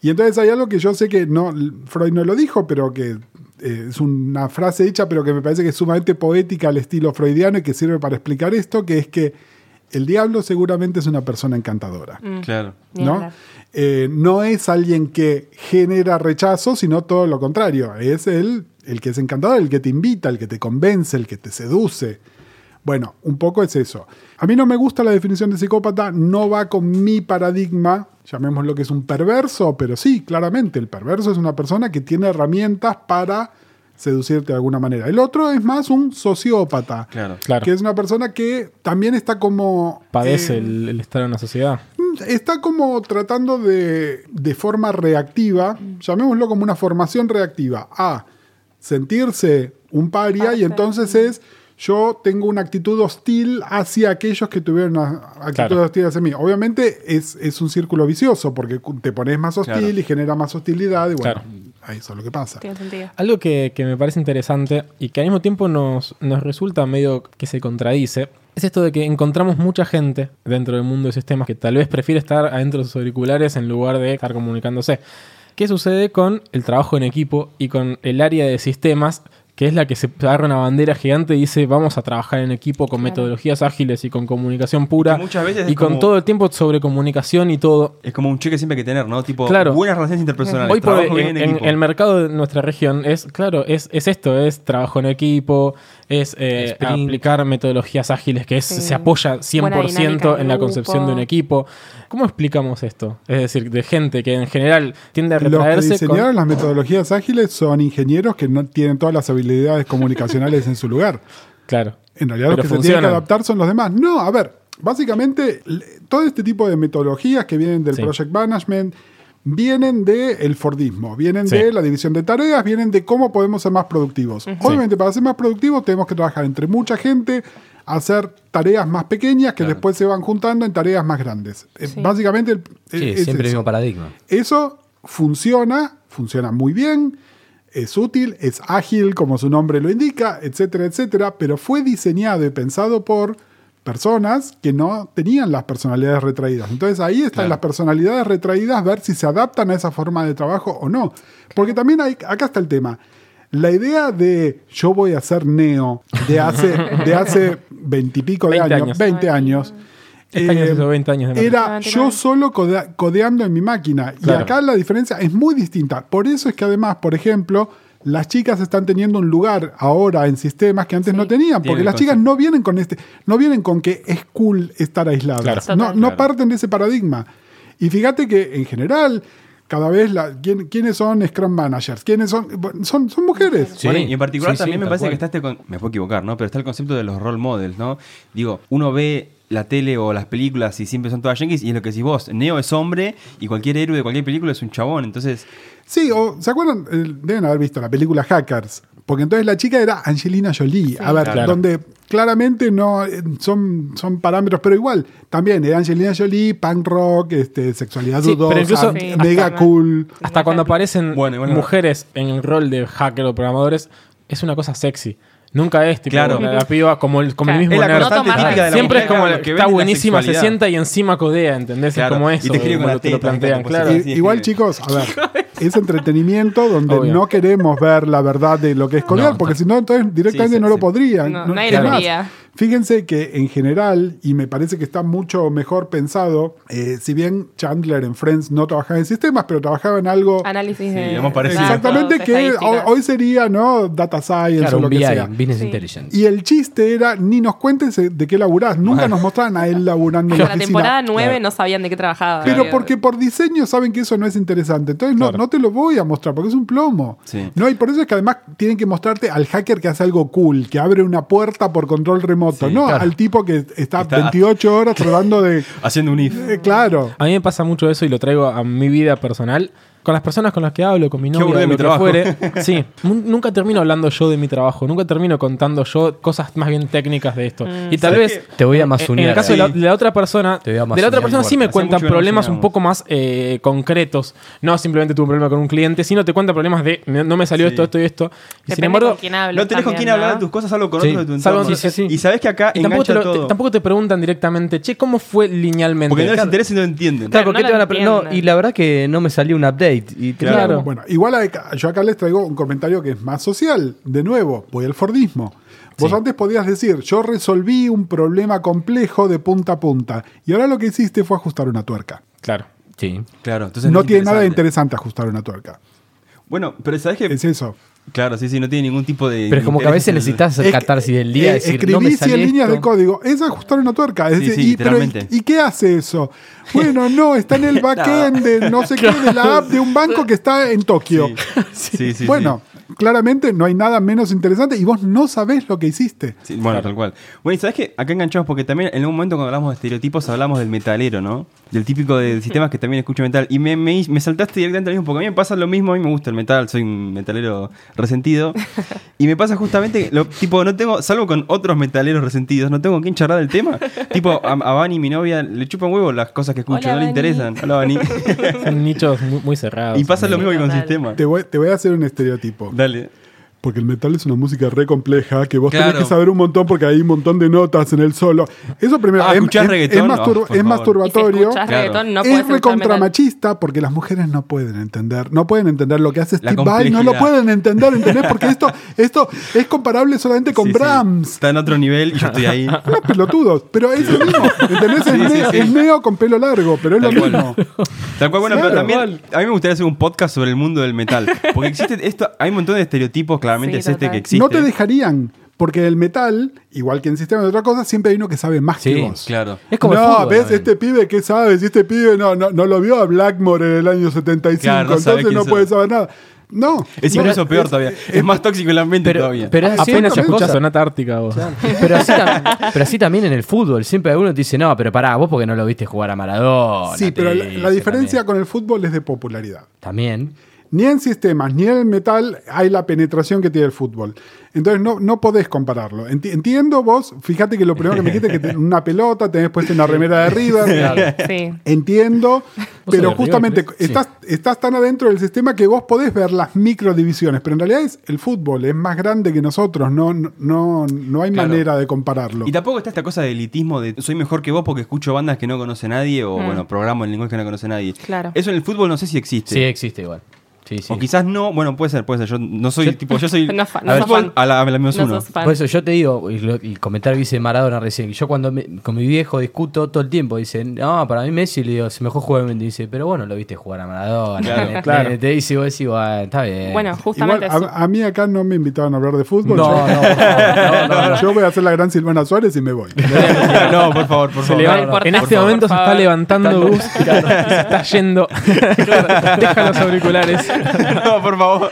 Y entonces hay algo que yo sé que no, Freud no lo dijo, pero que eh, es una frase hecha, pero que me parece que es sumamente poética al estilo freudiano y que sirve para explicar esto, que es que el diablo seguramente es una persona encantadora. Claro. Ni ¿no? Eh, no es alguien que genera rechazo, sino todo lo contrario. Es el, el que es encantador, el que te invita, el que te convence, el que te seduce. Bueno, un poco es eso. A mí no me gusta la definición de psicópata, no va con mi paradigma, llamémoslo que es un perverso, pero sí, claramente, el perverso es una persona que tiene herramientas para seducirte de alguna manera. El otro es más un sociópata, Claro. Claro. que es una persona que también está como... Padece eh, el, el estar en una sociedad. está como tratando de, de forma reactiva, llamémoslo como una formación reactiva, a sentirse un paria y entonces es yo tengo una actitud hostil hacia aquellos que tuvieron una actitud Claro. hostil hacia mí. Obviamente es, es un círculo vicioso porque te pones más hostil Claro. y genera más hostilidad y bueno, Claro. Ahí eso es lo que pasa. Tiene sentido. Algo que, que me parece interesante y que al mismo tiempo nos, nos resulta medio que se contradice es esto de que encontramos mucha gente dentro del mundo de sistemas que tal vez prefiere estar adentro de sus auriculares en lugar de estar comunicándose. ¿Qué sucede con el trabajo en equipo y con el área de sistemas? Que es la que se agarra una bandera gigante y dice vamos a trabajar en equipo con Claro. metodologías ágiles y con comunicación pura Que muchas veces y con como- todo el tiempo sobre comunicación y todo. Es como un cheque siempre hay que tener, ¿no? Tipo, Claro. buenas relaciones interpersonales. Hoy por hoy, en, en en el mercado de nuestra región es, claro, es, es esto, es trabajo en equipo, es eh, aplicar metodologías ágiles que es, Sí. se apoya 100% Buena dinámica de en la grupo. concepción de un equipo. ¿Cómo explicamos esto? Es decir, de gente que en general tiende a Los que retraerse con- diseñaron las metodologías ágiles son ingenieros que no tienen todas las habilidades comunicacionales en su lugar. Claro. En realidad los Pero que se tienen funcionan. que adaptar son los demás. No, a ver, básicamente todo este tipo de metodologías que vienen del Sí. project management vienen del Fordismo, vienen Sí. de la división de tareas, vienen de cómo podemos ser más productivos. Obviamente para ser más productivos tenemos que trabajar entre mucha gente, hacer tareas más pequeñas que Claro. después se van juntando en tareas más grandes. Eh, Sí. Básicamente el- Sí, es siempre el eso. mismo paradigma. Eso funciona, funciona muy bien, es útil, es ágil como su nombre lo indica, etcétera, etcétera, pero fue diseñado y pensado por personas que no tenían las personalidades retraídas. Entonces ahí están Claro. las personalidades retraídas, ver si se adaptan a esa forma de trabajo o no. Porque también hay, acá está el tema. La idea de yo voy a ser neo de hace, de hace veintipico de 20 años, años. 20 años, Este año eh, se hizo 20 años de era 99. yo solo codea- codeando en mi máquina. Y Claro. acá la diferencia es muy distinta. Por eso es que además, por ejemplo, las chicas están teniendo un lugar ahora en sistemas que antes no tenían. Porque las chicas no vienen con este, no vienen con que es cool estar aisladas. Claro. No, no Claro. parten de ese paradigma. Y fíjate que en general, cada vez la, ¿quién- ¿quiénes son Scrum Managers? ¿Quiénes son? Son, son mujeres. Sí. Bueno, y en particular Sí, sí, también me parece cual. que está este con- me puedo equivocar, ¿no? Pero está el concepto de los role models, ¿no? Digo, uno ve la tele o las películas y siempre son todas yankees y es lo que decís vos, Neo es hombre y cualquier héroe de cualquier película es un chabón, entonces Sí, o ¿se acuerdan? Eh, Deben haber visto la película Hackers. Porque entonces la chica era Angelina Jolie. A ver, Claro. donde claramente no eh, son, son parámetros, pero igual, también era Angelina Jolie, punk rock, este, sexualidad Sí, pero dudosa, incluso- Sí, mega hasta- cool. Hasta cuando aparecen Bueno, bueno. mujeres en el rol de hacker o programadores, es una cosa sexy. Nunca es tipo Claro. la, la piba como el, como el Claro. mismo es la nerd. No de la Siempre es como el- que está buenísima, se sienta y encima codea, ¿entendés? Claro, Es como y eso. te escribe con como la te lo plantean, como claro. sí, igual, sí. chicos, a ver, es entretenimiento donde Obvio. no queremos ver la verdad de lo que es No, porque si no, entonces directamente Sí, sí, no lo podrían. No, nadie lo. Fíjense que en general, y me parece que está mucho mejor pensado, eh, si bien Chandler en Friends no trabajaba en sistemas, pero trabajaba en algo Análisis Sí, de. datos, exactamente que hoy, sería no data science Claro, o lo que BI, sea. Business Sí. Intelligence. Y el chiste era, ni nos cuentes de qué laburás. Nunca nos mostraban a él laburando en la la oficina. temporada 9 no sabían de qué trabajaba. Pero porque por diseño saben que eso no es interesante. Entonces no, Claro. no te lo voy a mostrar porque es un plomo. Sí. No, y por eso es que además tienen que mostrarte al hacker que hace algo cool, que abre una puerta por control remoto. Sí, no claro. al tipo que está, Está- 28 horas tratando de. haciendo un if. eh, claro. A mí me pasa mucho eso y lo traigo a mi vida personal. Con las personas con las que hablo, con mi novia, aburrido lo mi que trabajo. fuere. Sí, nun- nunca termino hablando yo de mi trabajo, nunca termino contando yo cosas más bien técnicas de esto. y tal ¿Sabes vez Te voy a en- en masunear. el caso de la, de la otra persona, Te voy a de la otra persona sí me cuentan problemas un poco más eh, concretos. No simplemente tuve un problema con un cliente, sino te cuenta problemas de no me salió Sí. esto, esto y esto. Y Depende sin embargo, con quién hables No tenés con quién hablar de tus cosas, salvo con Sí. otros de tu entorno. sí, sí, sí. Y sabés que acá y tampoco te, lo- te- tampoco te preguntan directamente, che, ¿cómo fue linealmente? porque no les interesa y no entienden. Claro, Claro, ¿por qué no te van a no, y la verdad que no me salió un update. Y Claro. Bueno, igual a- yo acá les traigo un comentario que es más social. De nuevo, voy al Fordismo. Vos Sí. antes podías decir, yo resolví un problema complejo de punta a punta. Y ahora lo que hiciste fue ajustar una tuerca. Claro. Sí. Claro, entonces no tiene nada de interesante. ajustar una tuerca. Bueno, pero sabés que. Es eso. Claro, sí, sí, no tiene ningún tipo de. Pero es como que a veces el- necesitas hacer Es- catarsis del día. eh, decir, escribí no me 100 sale líneas esto. de código. Es ajustar una tuerca. Es Sí, decir, sí, y, pero, ¿y- literalmente. ¿y, qué hace eso? Bueno, no, está en el backend de no sé qué, de la app de un banco que está en Tokio. Sí, sí, sí. bueno, claramente no hay nada menos interesante y vos no sabés lo que hiciste. Sí, bueno, tal cual. Bueno, y sabes que acá enganchamos porque también en un momento cuando hablamos de estereotipos hablamos del metalero, ¿no? Del típico de sistemas que también escucho metal. Y me, me, me saltaste directamente al mismo porque a mí me pasa lo mismo, a mí me gusta el metal, soy un metalero resentido. y me pasa justamente, lo, tipo, no tengo, salvo con otros metaleros resentidos, no tengo con quién charlar del tema. tipo, a, a Vani, mi novia, le chupan huevo las cosas que escucho, Hola, no le interesan. Hola, Vani. Son nichos muy, muy cerrados. y pasa lo mismo que con total. sistemas. Te voy, te voy a hacer un estereotipo. Dale. Porque el metal es una música re compleja, que vos Claro. tenés que saber un montón porque hay un montón de notas en el solo. Eso primero, Ah, es, ¿escuchás es- reggaetón? es mastur- Oh, es masturbatorio. Si Claro. no es porque las mujeres no pueden entender, no pueden entender lo que hace Steve Vai, no lo pueden entender, ¿entendés? Porque esto, esto es comparable solamente con Sí, sí. Brahms. Está en otro nivel y yo estoy ahí. Unos pelotudos, pero es lo mismo, ¿entendés? Es, Sí, es neo con pelo largo, pero es Tal lo cual. mismo. Tal cual, bueno, Claro, pero también a mí me gustaría hacer un podcast sobre el mundo del metal. Porque existe esto, hay un montón de estereotipos, claramente Sí, es este que existe. No te dejarían, porque el metal, igual que en sistema de otra cosa, siempre hay uno que sabe más Sí, que vos. Claro. Es como el no, fútbol ves, este pibe, ¿qué sabe? Si este pibe no, no, no lo vio a Blackmore en el año 75, Claro, no sabe entonces no puede saber nada. No. Es incluso peor es- todavía. Es, es- más tóxico el ambiente Pero, todavía. pero Ah, Apenas escuchas. Sonata Ártica vos. Pero así, tam- pero así también en el fútbol. Siempre alguno te dice, no, pero pará, vos porque no lo viste jugar a Maradona. Sí, pero la, diferencia También. con el fútbol es de popularidad. También. Ni en sistemas, ni en el metal hay la penetración que tiene el fútbol. Entonces no, no podés compararlo. Enti- entiendo vos, fíjate que lo primero que me dijiste es que tenés una pelota, tenés puesta una remera de River. Sí. Entiendo, pero justamente River, estás, estás tan adentro del sistema que vos podés ver las microdivisiones, pero en realidad es el fútbol, es más grande que nosotros, no, no, no, no hay Claro. manera de compararlo. Y tampoco está esta cosa de elitismo de soy mejor que vos porque escucho bandas que no conoce nadie o, Mm. bueno, programo en lenguaje que no conoce nadie. Claro. Eso en el fútbol no sé si existe. Sí, existe igual. Sí, sí. O quizás no, bueno, puede ser, puede ser. Yo no soy, Yo- tipo, yo soy No fa- a no ver, sos fan. a la, a la menos No uno. fan. Por eso yo te digo, y, lo- y comentar que dice Maradona recién, que yo cuando me- con mi viejo discuto todo el tiempo, dice, no, para mí Messi, le digo, es el mejor jugador, y dice, pero bueno, lo viste jugar a Maradona. Claro, claro. me- Te dice, vos decís, bueno, está bien. Bueno, Igual, justamente a, eso. a mí acá no me invitaban a hablar de fútbol. no, yo, no, no, no, no. yo voy a hacer la gran Silvana Suárez y me voy. no, por favor, por Se favor. levanta- no, no, en este momento se está levantando Gus y se está yendo. Deja los auriculares. no, por favor.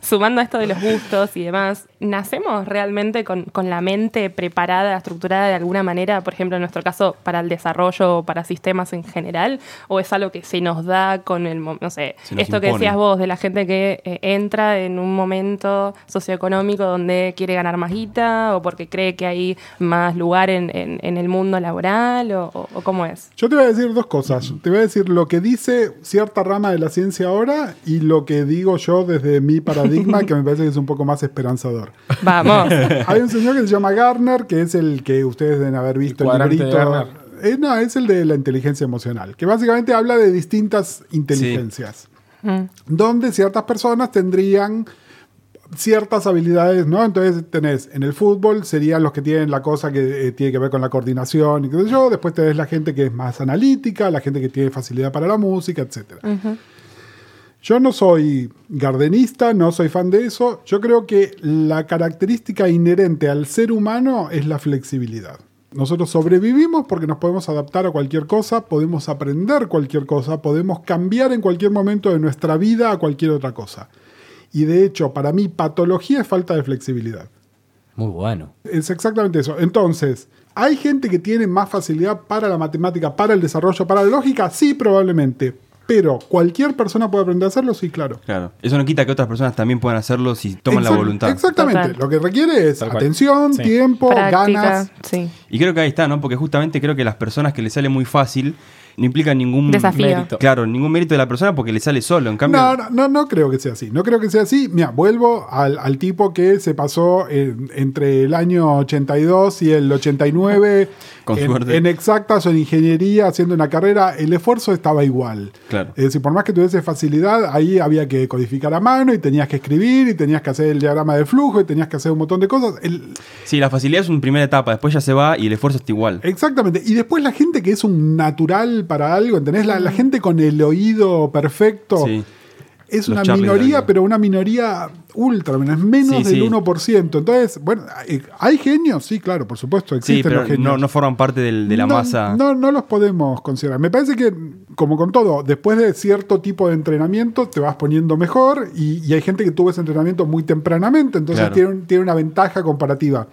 Sumando a esto de los gustos y demás, ¿nacemos realmente con, con la mente preparada, estructurada de alguna manera, por ejemplo, en nuestro caso, para el desarrollo o para sistemas en general? ¿O es algo que se nos da con el, no sé, esto que decías vos, de la gente que eh, entra en un momento socioeconómico donde quiere ganar más guita o porque cree que hay más lugar en, en- en el mundo laboral o, o- o cómo es? Yo te voy a decir dos cosas. Te voy a decir lo que dice cierta rama de la ciencia ahora y lo que digo yo desde mi paradigma, que me parece que es un poco más esperanzador. Vamos. Hay un señor que se llama Garner, que es el que ustedes deben haber visto El el, cuadrante de librito. Garner. Eh, no, es el de la inteligencia emocional, que básicamente habla de distintas inteligencias, Mm. donde ciertas personas tendrían ciertas habilidades, ¿no? Entonces tenés en el fútbol serían los que tienen la cosa que eh, tiene que ver con la coordinación y qué sé yo, después tenés la gente que es más analítica, la gente que tiene facilidad para la música, etcétera. Yo no soy gardenista, no soy fan de eso. Yo creo que la característica inherente al ser humano es la flexibilidad. Nosotros sobrevivimos porque nos podemos adaptar a cualquier cosa, podemos aprender cualquier cosa, podemos cambiar en cualquier momento de nuestra vida a cualquier otra cosa. Y de hecho, para mí, patología es falta de flexibilidad. Muy bueno. Es exactamente eso. Entonces, ¿hay gente que tiene más facilidad para la matemática, para el desarrollo, para la lógica? Sí, probablemente. Pero, ¿cualquier persona puede aprender a hacerlo? Sí, claro. Claro. Eso no quita que otras personas también puedan hacerlo si toman la voluntad. Exactamente. Total. Lo que requiere es atención, Sí. tiempo, Práctica, ganas. sí. Y creo que ahí está, ¿no? Porque justamente creo que las personas que les sale muy fácil no implican ningún Desafío. mérito. Claro, ningún mérito de la persona porque le sale solo. En cambio, No, no, no, no creo que sea así. No creo que sea así. Mira, vuelvo al, al tipo que se pasó en- entre el año 82 y el 89 Con en, suerte. en exactas o en ingeniería haciendo una carrera. El esfuerzo estaba igual. Claro. Es decir, por más que tuviese facilidad, ahí había que codificar a mano y tenías que escribir y tenías que hacer el diagrama de flujo y tenías que hacer un montón de cosas. El- sí, la facilidad es una primera etapa, después ya se va y el esfuerzo está igual. Exactamente. Y después la gente que es un natural para algo, ¿entendés? La, la gente con el oído perfecto. Sí. Es Los una Charlie minoría, pero una minoría ultra, es menos Sí, del sí. 1%. Entonces, bueno, ¿hay- ¿hay genios? Sí, claro, por supuesto, Sí, existen pero los genios. no, no forman parte del- de la No, masa. No, no los podemos considerar. Me parece que, como con todo, después de cierto tipo de entrenamiento te vas poniendo mejor y, y hay gente que tuvo ese entrenamiento muy tempranamente, entonces Claro. tiene, un- tiene una ventaja comparativa.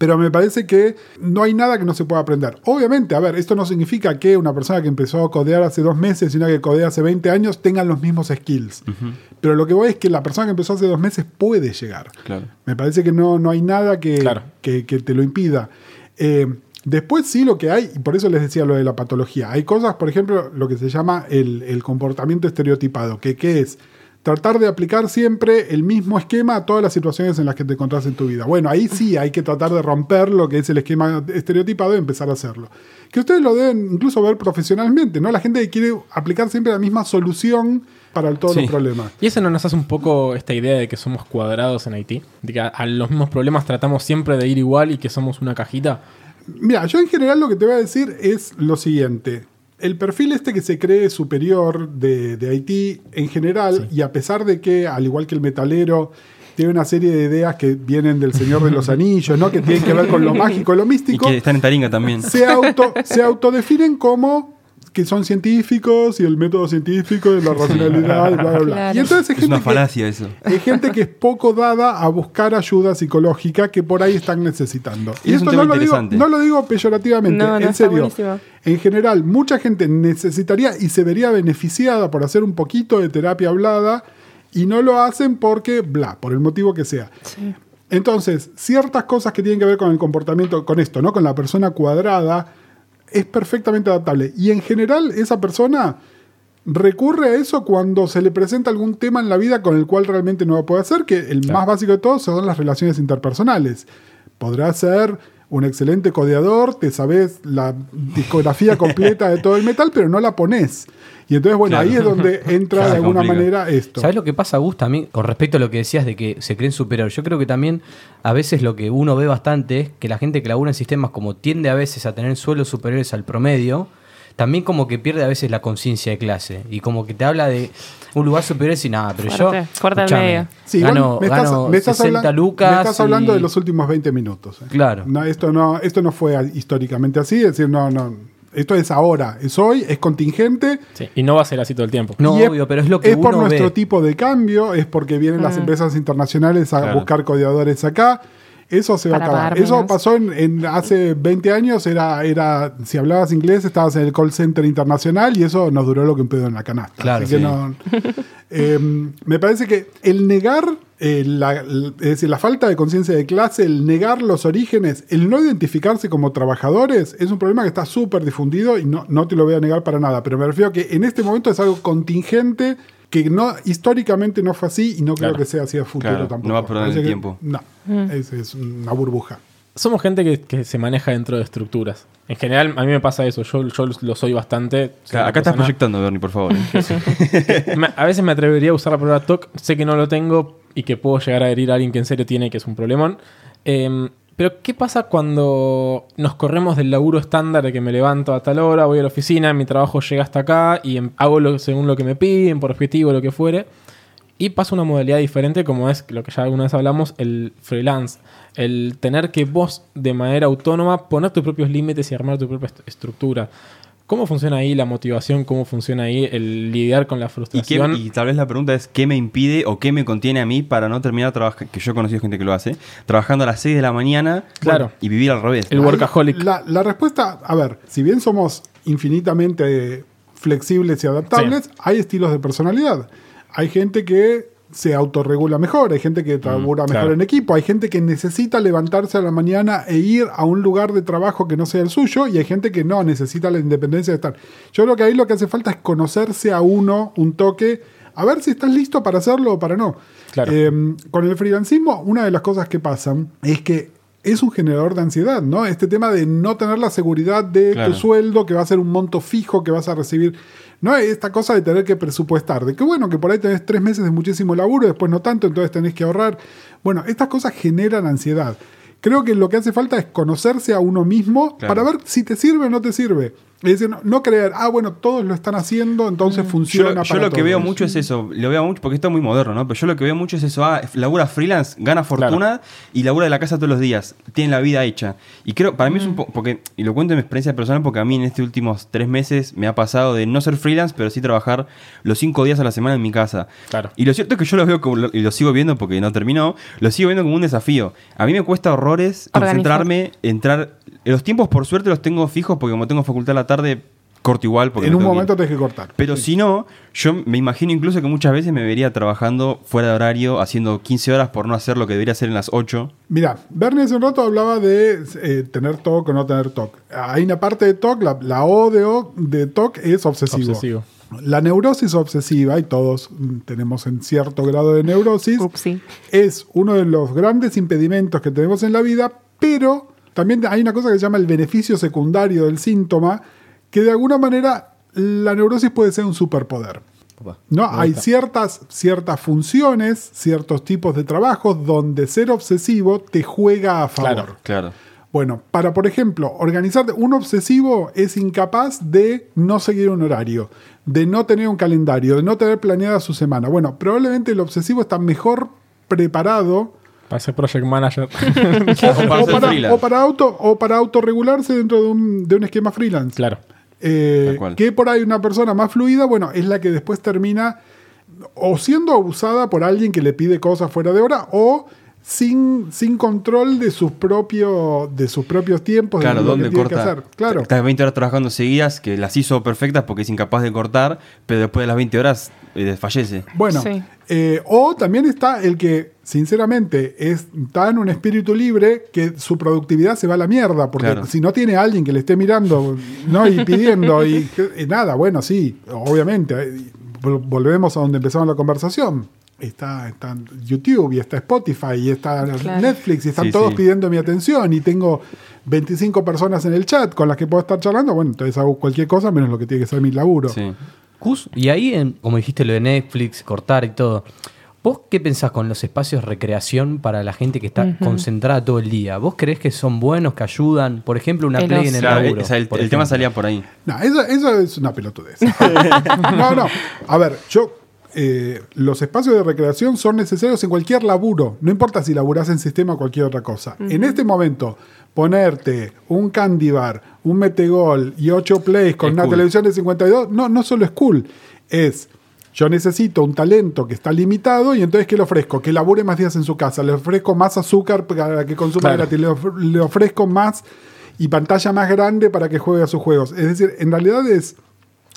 Pero me parece que no hay nada que no se pueda aprender. Obviamente, a ver, esto no significa que una persona que empezó a codear hace dos meses y una que codea hace 20 años tengan los mismos skills. Pero lo que voy es que la persona que empezó hace dos meses puede llegar. Claro. Me parece que no, no hay nada que, Claro. que, que te lo impida. Eh, después sí lo que hay, y por eso les decía lo de la patología, hay cosas, por ejemplo, lo que se llama el, el comportamiento estereotipado, que ¿qué es? Tratar de aplicar siempre el mismo esquema a todas las situaciones en las que te encontrás en tu vida. Bueno, ahí sí hay que tratar de romper lo que es el esquema estereotipado y empezar a hacerlo. Que ustedes lo deben incluso ver profesionalmente, ¿no? La gente que quiere aplicar siempre la misma solución para todos Sí. los problemas. ¿Y eso no nos hace un poco esta idea de que somos cuadrados en Haití? De que a los mismos problemas tratamos siempre de ir igual y que somos una cajita. Mira, yo en general lo que te voy a decir es lo siguiente. El perfil este que se cree superior de, de Haití en general, y a pesar de que, al igual que el metalero, tiene una serie de ideas que vienen del Señor de los Anillos, ¿no? que tienen que ver con lo mágico, lo Y místico, que están en Taringa también. se, auto, se autodefinen como que son científicos y el método científico y la racionalidad y bla, bla, bla. Claro. Y entonces hay Es una gente que- falacia eso. hay gente que es poco dada a buscar ayuda psicológica que por ahí están necesitando. Y es esto no lo, digo, no lo digo peyorativamente, No, no, en serio. En general, mucha gente necesitaría y se vería beneficiada por hacer un poquito de terapia hablada y no lo hacen porque, bla, por el motivo que sea. Entonces, ciertas cosas que tienen que ver con el comportamiento, con esto, ¿no? Con la persona cuadrada, es perfectamente adaptable. Y en general, esa persona recurre a eso cuando se le presenta algún tema en la vida con el cual realmente no lo puede hacer, que el más básico de todos son las relaciones interpersonales. Podrá ser un excelente codeador, te sabes la discografía completa de todo el metal, pero no la pones. Y entonces, bueno, Claro. ahí es donde entra de alguna complica. manera esto. ¿Sabes lo que pasa, Gus, también con respecto a lo que decías de que se creen superior? Yo creo que también a veces lo que uno ve bastante es que la gente que labura en sistemas como tiende a veces a tener suelos superiores al promedio, también como que pierde a veces la conciencia de clase. Y como que te habla de un lugar superior y nada, pero Fuerte, yo fuerte al medio. Sí, gano, me estás, gano me estás 60 habla- lucas. me estás hablando y- de los últimos 20 minutos. eh. Claro. No, esto, no, esto no fue históricamente así, es decir, no, no. Esto es ahora, es hoy, es contingente. Sí, Y no va a ser así todo el tiempo. No, y es- obvio, pero es lo que es por nuestro ve. tipo de cambio, es porque vienen las empresas internacionales a Claro. buscar codeadores acá. Eso se va a acabar. Eso pasó en, en hace 20 años, era, era, si hablabas inglés, estabas en el call center internacional y eso nos duró lo que un pedo en la canasta. Claro, Así que sí. no- Eh, me parece que el negar, eh, la, es decir, la falta de conciencia de clase, el negar los orígenes, el no identificarse como trabajadores, es un problema que está súper difundido y no, no te lo voy a negar para nada. Pero me refiero a que en este momento es algo contingente que no históricamente no fue así y no creo Claro. que sea así a futuro Claro, tampoco. no va a perdonar el que- tiempo. No, es, es una burbuja. Somos gente que, que se maneja dentro de estructuras. En general, a mí me pasa eso. Yo, yo lo soy bastante. Soy Claro, una acá estás proyectando, Bernie, por favor. ¿eh? A veces me atrevería a usar la palabra TOC. Sé que no lo tengo y que puedo llegar a herir a alguien que en serio tiene, que es un problemón. Em, pero, ¿qué pasa cuando nos corremos del laburo estándar de que me levanto a tal hora, voy a la oficina, mi trabajo llega hasta acá y em- hago lo, según lo que me piden, por objetivo, lo que fuere? Y pasa una modalidad diferente como es lo que ya alguna vez hablamos, el freelance. El tener que vos de manera autónoma poner tus propios límites y armar tu propia est- estructura. ¿Cómo funciona ahí la motivación? ¿Cómo funciona ahí el lidiar con la ¿Y, qué- frustración? y tal vez la pregunta es, ¿qué me impide o qué me contiene a mí para no terminar trabajando? Que yo he conocido gente que lo hace, trabajando a las 6 de la mañana Claro. y vivir al revés. El workaholic. La, la respuesta, a ver, si bien somos infinitamente flexibles y adaptables, hay estilos de personalidad. Hay gente que se autorregula mejor, hay gente que labura mejor claro. en equipo, hay gente que necesita levantarse a la mañana e ir a un lugar de trabajo que no sea el suyo y hay gente que no, necesita la independencia de estar. Yo creo que ahí lo que hace falta es conocerse a uno un toque, a ver si estás listo para hacerlo o para no. Claro. Eh, con el freelancismo, una de las cosas que pasan es que es un generador de ansiedad, ¿no? Este tema de no tener la seguridad de Claro. tu sueldo, que va a ser un monto fijo que vas a recibir. No esta cosa de tener que presupuestar, de que bueno, que por ahí tenés tres meses de muchísimo laburo, después no tanto, entonces tenés que ahorrar. Bueno, estas cosas generan ansiedad. Creo que lo que hace falta es conocerse a uno mismo Claro. para ver si te sirve o no te sirve. Es decir, no, no creer, ah, bueno, todos lo están haciendo, entonces Yo, funciona yo para lo que veo mucho es eso, lo veo mucho porque esto es muy moderno, ¿no? Pero yo lo que veo mucho es eso, ah, labura freelance, gana fortuna y labura de la casa todos los días, tiene la vida hecha. Y creo, para mí es un poco, porque, y lo cuento en mi experiencia personal, porque a mí en estos últimos tres meses me ha pasado de no ser freelance, pero sí trabajar los cinco días a la semana en mi casa. Claro. Y lo cierto es que yo lo veo como, lo- y lo sigo viendo porque no terminó, lo sigo viendo como un desafío. A mí me cuesta horrores Organizar. concentrarme, entrar. Los tiempos, por suerte, los tengo fijos porque como tengo facultad a la tarde, corto igual. Porque En un momento tenés que cortar. pero si no, yo me imagino incluso que muchas veces me vería trabajando fuera de horario, haciendo 15 horas por no hacer lo que debería hacer en las 8. Mira, Bernie hace un rato hablaba de eh, tener TOC o no tener TOC. Hay una parte de TOC, la, la O de, O de TOC es obsesivo. Obsesivo. La neurosis obsesiva, y todos mm, tenemos en cierto grado de neurosis, Upsi. es uno de los grandes impedimentos que tenemos en la vida, pero también hay una cosa que se llama el beneficio secundario del síntoma, que de alguna manera la neurosis puede ser un superpoder. ¿no? Hay ciertas, ciertas funciones, ciertos tipos de trabajos donde ser obsesivo te juega a favor. Claro. Claro. Bueno, para por ejemplo, organizarte, un obsesivo es incapaz de no seguir un horario, de no tener un calendario, de no tener planeada su semana. Bueno, probablemente el obsesivo está mejor preparado Para ser project manager. O para o, para, o para auto o para autorregularse dentro de un, de un esquema freelance. claro. Eh, Tal cual. que por ahí una persona más fluida, bueno, es la que después termina o siendo abusada por alguien que le pide cosas fuera de hora o sin, sin control de sus, propios de sus propios tiempos. de Claro, lo que ¿dónde tiene que corta? hacer. Claro. Estás 20 horas trabajando seguidas, que las hizo perfectas porque es incapaz de cortar, pero después de las 20 horas eh, desfallece. Bueno, Sí. eh, o también está el que, sinceramente, es, está en un espíritu libre que su productividad se va a la mierda, porque Claro. si no tiene a alguien que le esté mirando ¿no? y pidiendo y, y nada, bueno, sí, obviamente, eh, vol- volvemos a donde empezamos la conversación. Está, está YouTube y está Spotify y está Claro. Netflix y están Sí, todos sí. pidiendo mi atención y tengo 25 personas en el chat con las que puedo estar charlando, bueno, entonces hago cualquier cosa menos lo que tiene que ser mi laburo. Sí. Cus, y ahí, en- como dijiste lo de Netflix, cortar y todo, ¿vos qué pensás con los espacios de recreación para la gente que está concentrada todo el día? ¿Vos creés que son buenos, que ayudan? Por ejemplo, una El play en el Claro, laburo. o sea, el, tema salía por ahí. No, eso, eso es una pelotudez. no, no. A ver, yo. eh, los espacios de recreación son necesarios en cualquier laburo. No importa si laburás en sistema o cualquier otra cosa. En este momento, ponerte un candy bar, un metegol y ocho plays con Es una cool. televisión de 52, no, no solo es cool. Es. Yo necesito un talento que está limitado y entonces ¿qué le ofrezco? Que labure más días en su casa. Le ofrezco más azúcar para que consuma Claro. gratis. Le, of- le ofrezco más y pantalla más grande para que juegue a sus juegos. Es decir, en realidad es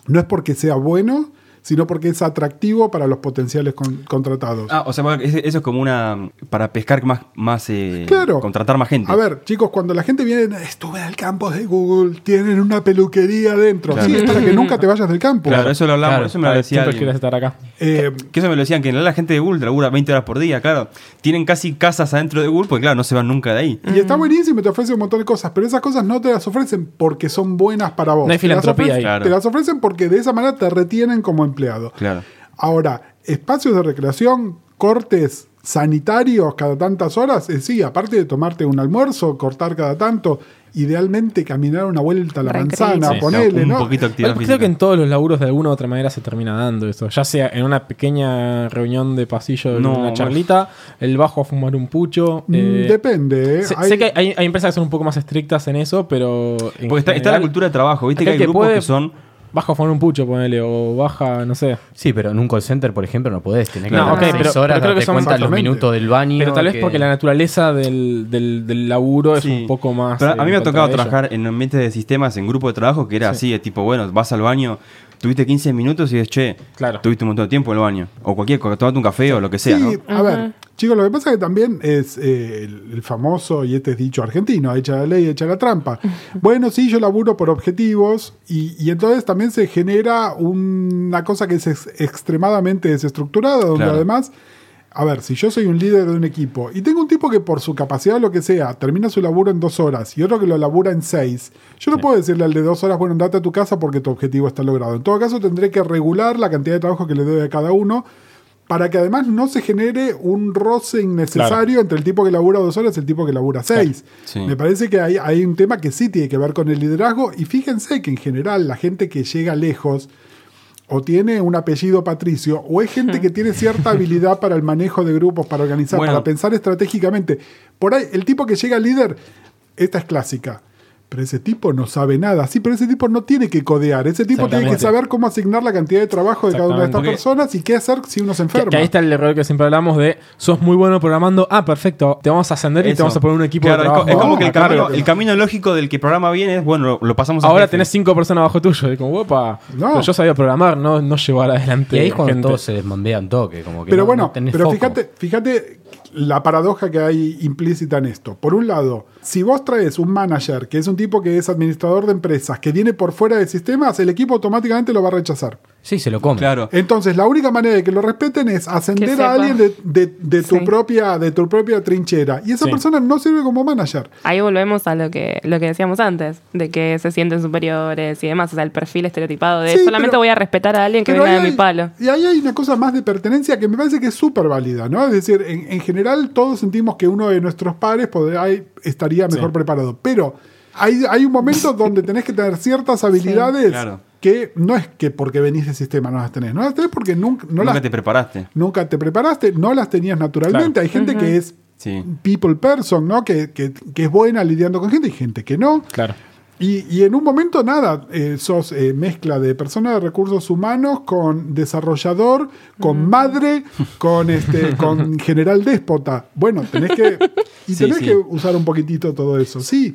no es porque sea bueno, sino porque es atractivo para los potenciales con- contratados. Ah, o sea, eso es como una. para pescar más. más eh, Claro. contratar más gente. A ver, chicos, cuando la gente viene, estuve en el campus de Google, tienen una peluquería adentro. Claro. Sí, es para que nunca te vayas del campo. Claro, eso lo hablamos, Claro. eso me lo decía Siempre alguien. quieres estar acá. Eh, Que eso me lo decían, que en realidad la gente de Google labura 20 horas por día, claro. Tienen casi casas adentro de Google, porque claro, no se van nunca de ahí. y está buenísimo, te ofrece un montón de cosas, pero esas cosas no te las ofrecen porque son buenas para vos. No hay Te las filantropía ofrecen- ahí. Claro. Te las ofrecen porque de esa manera te retienen como empleado. Claro. Ahora, espacios de recreación, cortes sanitarios cada tantas horas, eh, sí, aparte de tomarte un almuerzo, cortar cada tanto, idealmente caminar una vuelta a la Recreo. manzana, Sí, ponele, un ¿no? poquito actividad Creo física. que en todos los laburos de alguna u otra manera se termina dando eso. Ya sea en una pequeña reunión de pasillo, en No, una charlita, el bajo a fumar un pucho. Mm, eh, Depende, ¿eh? sé, Hay- sé que hay, hay empresas que son un poco más estrictas en eso, pero. en Porque está, está la cultura de trabajo, viste que hay grupos puede- que son. Baja a fumar un pucho, ponele, o baja, no sé. Sí, pero en un call center, por ejemplo, no podés. Tenés que No, dar ok, seis pero- horas, pero creo que darte son cuenta los minutos del baño. Pero tal vez que- porque la naturaleza del, del, del laburo es un poco más. Pero a eh, mí me ha contra tocado trabajar en ambientes de sistemas, en grupo de trabajo, que era así, de tipo, bueno, vas al baño, tuviste 15 minutos y dices, che, Claro. tuviste un montón de tiempo en el baño. O cualquier cosa, tomate un café o lo que sea, sí, ¿no? a ver, chicos, lo que pasa es que también es eh, el, el famoso, y este es dicho argentino, echa la ley, echa la trampa. Bueno, sí, yo laburo por objetivos y, y entonces también se genera una cosa que es ex- extremadamente desestructurada, donde Claro. además... A ver, si yo soy un líder de un equipo y tengo un tipo que por su capacidad o lo que sea termina su laburo en dos horas y otro que lo labura en seis, yo no puedo decirle al de dos horas, bueno, andate a tu casa porque tu objetivo está logrado. En todo caso, tendré que regular la cantidad de trabajo que le doy a cada uno para que además no se genere un roce innecesario entre el tipo que labura dos horas y el tipo que labura seis. Sí. Me parece que hay, hay un tema que sí tiene que ver con el liderazgo y fíjense que en general la gente que llega lejos o tiene un apellido patricio o es gente que tiene cierta habilidad para el manejo de grupos, para organizar, Bueno. para pensar estratégicamente. Por ahí, el tipo que llega líder, esta es clásica. Pero ese tipo no sabe nada. Sí, pero ese tipo no tiene que codear. Ese tipo tiene que saber cómo asignar la cantidad de trabajo de cada una de estas personas y qué hacer si uno se enferma. que ahí está el error que siempre hablamos de sos muy bueno programando. Ah, perfecto. Te vamos a ascender y te vamos a poner un equipo Claro, de trabajo. Es como que el camino, el camino lógico del que programa bien es, bueno, lo, lo pasamos a Ahora jefe. tenés cinco personas bajo tuyo. Y como, opa. No. Pero yo sabía programar, no, no llevar adelante. Y ahí es cuando todos se desmandean toque. Como que Pero no- bueno, no tenés pero foco. fíjate, fíjate la paradoja que hay implícita en esto. Por un lado, si vos traes un manager, que es un tipo que es administrador de empresas, que viene por fuera de sistemas, el equipo automáticamente lo va a rechazar. Sí, se lo come. Claro. Entonces, la única manera de que lo respeten es ascender a alguien de, de- de tu Sí. propia, de tu propia trinchera. Y esa Sí. persona no sirve como manager. Ahí volvemos a lo que, lo que decíamos antes, de que se sienten superiores y demás, o sea, el perfil estereotipado de Sí, solamente pero- voy a respetar a alguien que venga de mi palo. Y ahí hay una cosa más de pertenencia que me parece que es súper válida, ¿no? Es decir, en, en general todos sentimos que uno de nuestros pares podrá- estaría mejor Sí. preparado. Pero hay, hay un momento donde tenés que tener ciertas habilidades claro. Que no es que porque venís de sistema no las tenés. No las tenés porque nunca, no Nunca las, te preparaste. nunca te preparaste, no las tenías naturalmente. Claro. Hay gente que es Sí. people person, ¿no? Que, que- que es buena lidiando con gente y gente que no. Claro. Y, y en un momento, nada, eh, sos eh, mezcla de persona de recursos humanos con desarrollador, con madre, con este, con general déspota. Bueno, tenés que. Y Sí, tenés sí. que usar un poquitito todo eso. Sí,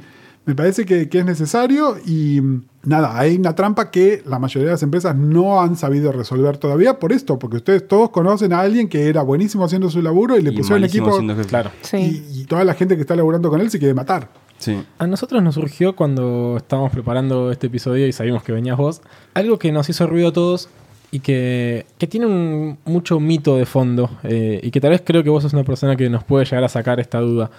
me parece que, que es necesario y mm, nada, hay una trampa que la mayoría de las empresas no han sabido resolver todavía por esto, porque ustedes todos conocen a alguien que era buenísimo haciendo su laburo y le Y pusieron equipo. Claro. Sí. Y, y toda la gente que está laburando con él se quiere matar. Sí. A nosotros nos surgió cuando estábamos preparando este episodio y sabíamos que venías vos, algo que nos hizo ruido a todos y que, que tiene un, mucho mito de fondo eh, y que tal vez creo que vos sos una persona que nos puede llegar a sacar esta duda.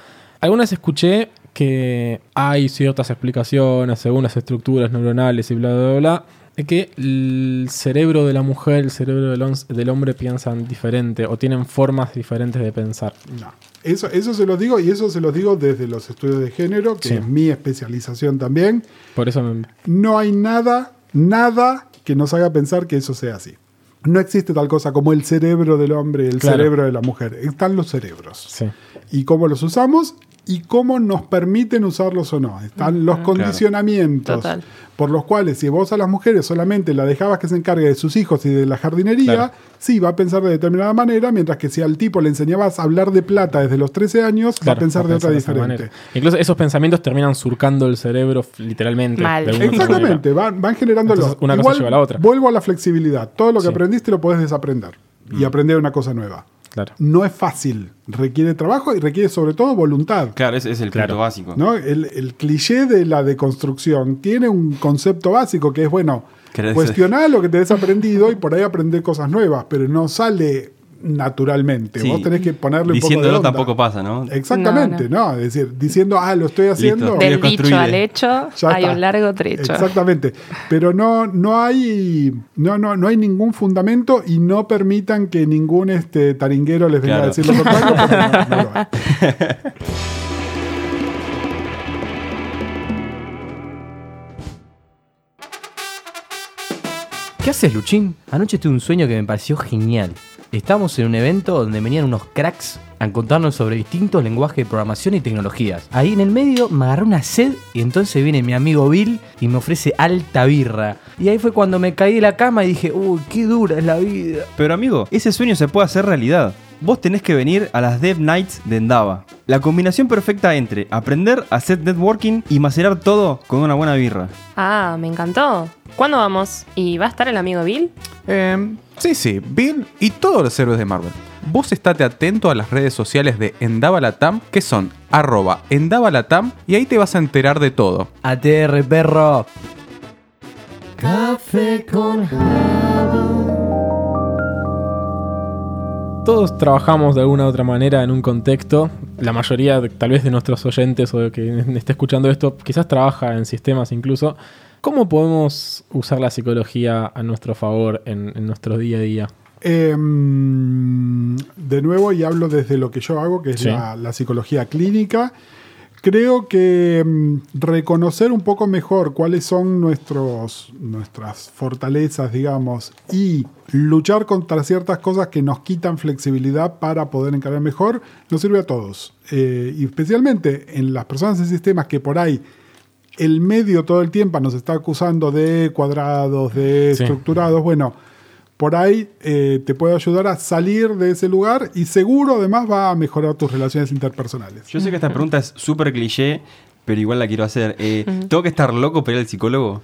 Algunas escuché que hay ciertas explicaciones según las estructuras neuronales y bla, bla, bla, bla, de que el cerebro de la mujer, el cerebro del, del hombre piensan diferente o tienen formas diferentes de pensar. No. Eso, eso se los digo y eso se los digo desde los estudios de género, que Sí. es mi especialización también. Por eso me- No hay nada, nada que nos haga pensar que eso sea así. No existe tal cosa como el cerebro del hombre, el Claro. cerebro de la mujer. Están los cerebros. sí. Y cómo los usamos y cómo nos permiten usarlos o no. Están los condicionamientos por los cuales si vos a las mujeres solamente la dejabas que se encargue de sus hijos y de la jardinería, Claro. sí va a pensar de determinada manera, mientras que si al tipo le enseñabas a hablar de plata desde los 13 años, va a pensar de otra diferente. manera. Incluso esos pensamientos terminan surcando el cerebro literalmente. Mal. de Exactamente, van, van generándolo. Entonces, una cosa lleva a la otra. Vuelvo a la flexibilidad. Todo lo que Sí. aprendiste lo podés desaprender y aprender una cosa nueva. Claro. No es fácil, requiere trabajo y requiere sobre todo voluntad. Claro, ese es el Claro. punto básico. ¿no? El, el cliché de la deconstrucción tiene un concepto básico que es, bueno, cuestionar lo que te has aprendido y por ahí aprender cosas nuevas, pero no sale naturalmente. Sí. Vos tenés que ponerle un poco de Diciéndolo onda. tampoco pasa, ¿no? Exactamente, No, no, Es decir, diciendo, ah, lo estoy haciendo. Listo. Del dicho al hecho Ya hay está. un largo trecho. Exactamente. Pero no, no hay. No, no, no hay ningún fundamento y no permitan que ningún este taringuero les venga a decir lo contrario porque no- no lo hay. ¿Qué haces, Luchín? Anoche tuve un sueño que me pareció genial. Estábamos en un evento donde venían unos cracks a contarnos sobre distintos lenguajes de programación y tecnologías. Ahí en el medio me agarró una sed y entonces viene mi amigo Bill y me ofrece alta birra. Y ahí fue cuando me caí de la cama y dije, uy, qué dura es la vida. Pero amigo, ese sueño se puede hacer realidad. Vos tenés que venir a las Dev Nights de Endava. La combinación perfecta entre aprender a hacer networking y macerar todo con una buena birra. Ah, me encantó. ¿Cuándo vamos? ¿Y va a estar el amigo Bill? Em, sí, sí, Bill y todos los héroes de Marvel. Vos estate atento a las redes sociales de Endavalatam, que son arroba Endavalatam, y ahí te vas a enterar de todo. ATR, perro. Café con Todos trabajamos de alguna u otra manera en un contexto. La mayoría, tal vez, de nuestros oyentes o de que esté escuchando esto, quizás trabaja en sistemas incluso. ¿Cómo podemos usar la psicología a nuestro favor en, en nuestro día a día? Em, de nuevo, y hablo desde lo que yo hago, que es Sí. la, la psicología clínica. Creo que em, reconocer un poco mejor cuáles son nuestros, nuestras fortalezas, digamos, y luchar contra ciertas cosas que nos quitan flexibilidad para poder encarar mejor, nos sirve a todos. Eh, y especialmente en las personas en sistemas que por ahí el medio todo el tiempo nos está acusando de cuadrados, de Sí. estructurados. Bueno, por ahí eh, te puede ayudar a salir de ese lugar y seguro además va a mejorar tus relaciones interpersonales. Yo sé que esta pregunta es súper cliché, pero igual la quiero hacer. Eh, ¿Tengo que estar loco para ir al psicólogo?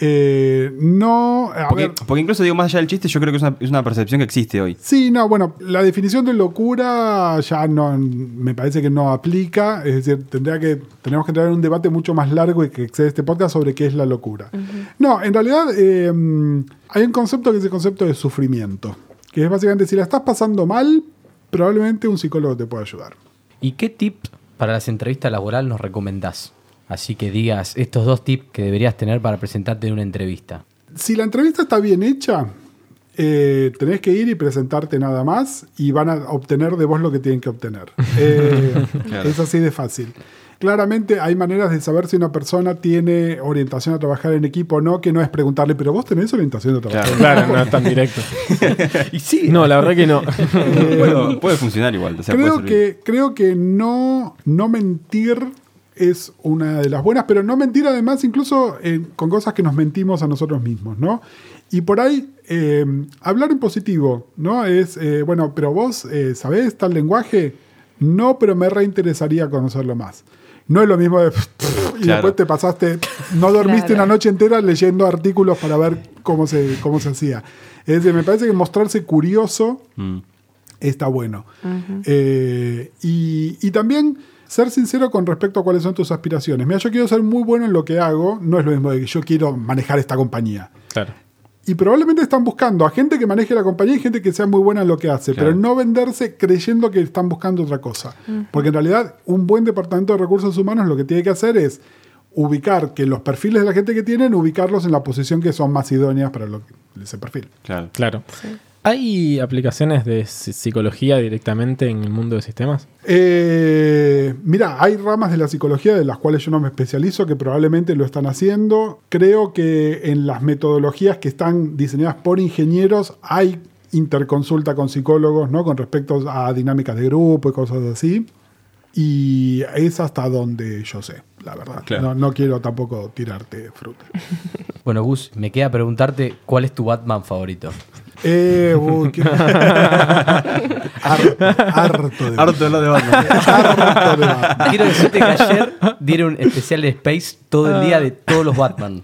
Eh, no, a Porque, ver, porque incluso digo más allá del chiste, yo creo que es una, es una percepción que existe hoy. Sí, no, bueno, la definición de locura ya no me parece que no aplica. Es decir, tendría que, tenemos que entrar en un debate mucho más largo y que excede este podcast sobre qué es la locura. No, en realidad eh, hay un concepto que es el concepto de sufrimiento. Que es básicamente si la estás pasando mal, probablemente un psicólogo te pueda ayudar. ¿Y qué tips para las entrevistas laborales nos recomendás? Así que digas estos dos tips que deberías tener para presentarte en una entrevista. Si la entrevista está bien hecha, eh, tenés que ir y presentarte nada más y van a obtener de vos lo que tienen que obtener. Eh, Claro. Es así de fácil. Claramente hay maneras de saber si una persona tiene orientación a trabajar en equipo o no, que no es preguntarle, pero vos tenés orientación a trabajar. Claro, no es tan directo. Y sí. No, la verdad que no. Puede, puede funcionar igual. o sea, puede creo, que, creo que no, no mentir es una de las buenas, pero no mentir además incluso eh, con cosas que nos mentimos a nosotros mismos, ¿no? Y por ahí, eh, hablar en positivo, ¿no? Es, eh, bueno, pero vos eh, sabés tal lenguaje, no, pero me reinteresaría conocerlo más. No es lo mismo de... Y Claro. después te pasaste, no dormiste Claro. una noche entera leyendo artículos para ver cómo se, cómo se hacía. Es decir, me parece que mostrarse curioso Mm. está bueno. Eh, y, y también ser sincero con respecto a cuáles son tus aspiraciones. Mira, yo quiero ser muy bueno en lo que hago, no es lo mismo de que yo quiero manejar esta compañía. Claro. Y probablemente están buscando a gente que maneje la compañía y gente que sea muy buena en lo que hace, Claro. pero no venderse creyendo que están buscando otra cosa. Porque en realidad un buen departamento de recursos humanos lo que tiene que hacer es ubicar que los perfiles de la gente que tienen, ubicarlos en la posición que son más idóneas para lo que- ese perfil. Claro. Claro. ¿Hay aplicaciones de psi- psicología directamente en el mundo de sistemas? Eh, mira, hay ramas de la psicología de las cuales yo no me especializo que probablemente lo están haciendo. Creo que en las metodologías que están diseñadas por ingenieros hay interconsulta con psicólogos, ¿no? Con respecto a dinámicas de grupo y cosas así. Y es hasta donde yo sé, la verdad. Claro. No, no quiero tampoco tirarte fruta. Bueno, Gus, me queda preguntarte cuál es tu Batman favorito. Eh, uy, qué- harto, harto de Harto de lo de Batman. harto de Batman. Quiero decirte que ayer dieron un especial de Space todo el día de todos los Batman.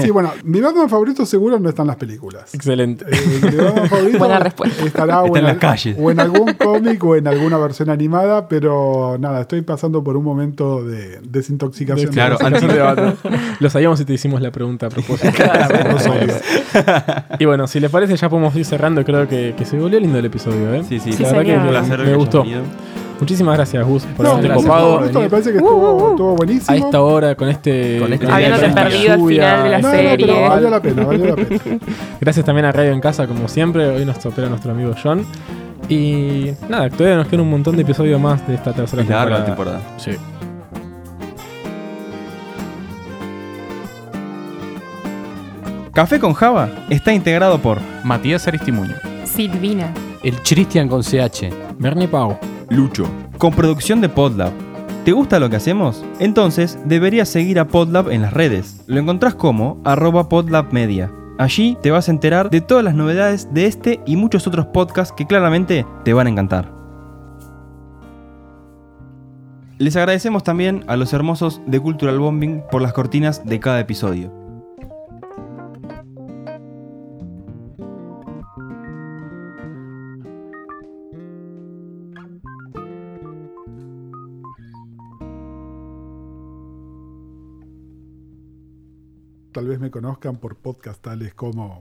Sí, bueno, mi Batman favorito seguro no está en las películas. Excelente. Eh, mi Batman favorito Buena respuesta. Estará o Está en al- las calles. o en algún cómic o en alguna versión animada, pero nada, estoy pasando por un momento de desintoxicación. Claro, de antes de Lo sabíamos si te hicimos la pregunta a propósito. odios. y bueno, si les parece, ya podemos ir cerrando. Creo que, que se volvió lindo el episodio, ¿eh? Sí, sí. Sí, La verdad señor. que me- gustó. venido. Muchísimas gracias, Gus, por No, haberte copado. por esto, me parece que Uh, estuvo, estuvo buenísimo. a esta hora con este. Con este- Habiéndote perdido el final de la No, no, serie. pero valió la pena, valió la pena. Gracias también a Radio en Casa, como siempre. Hoy nos opera nuestro amigo John. Y nada, todavía nos queda un montón de episodios más de esta tercera temporada. temporada. Sí. Café con Java está integrado por Matías Aristimuño. Silvina. El Christian con CH. Bernie Pau. Lucho. Con producción de Podlab. ¿Te gusta lo que hacemos? Entonces deberías seguir a Podlab en las redes. Lo encontrás como arroba podlabmedia. Allí te vas a enterar de todas las novedades de este y muchos otros podcasts que claramente te van a encantar. Les agradecemos también a los hermosos de Cultural Bombing por las cortinas de cada episodio. Tal vez me conozcan por podcast tales como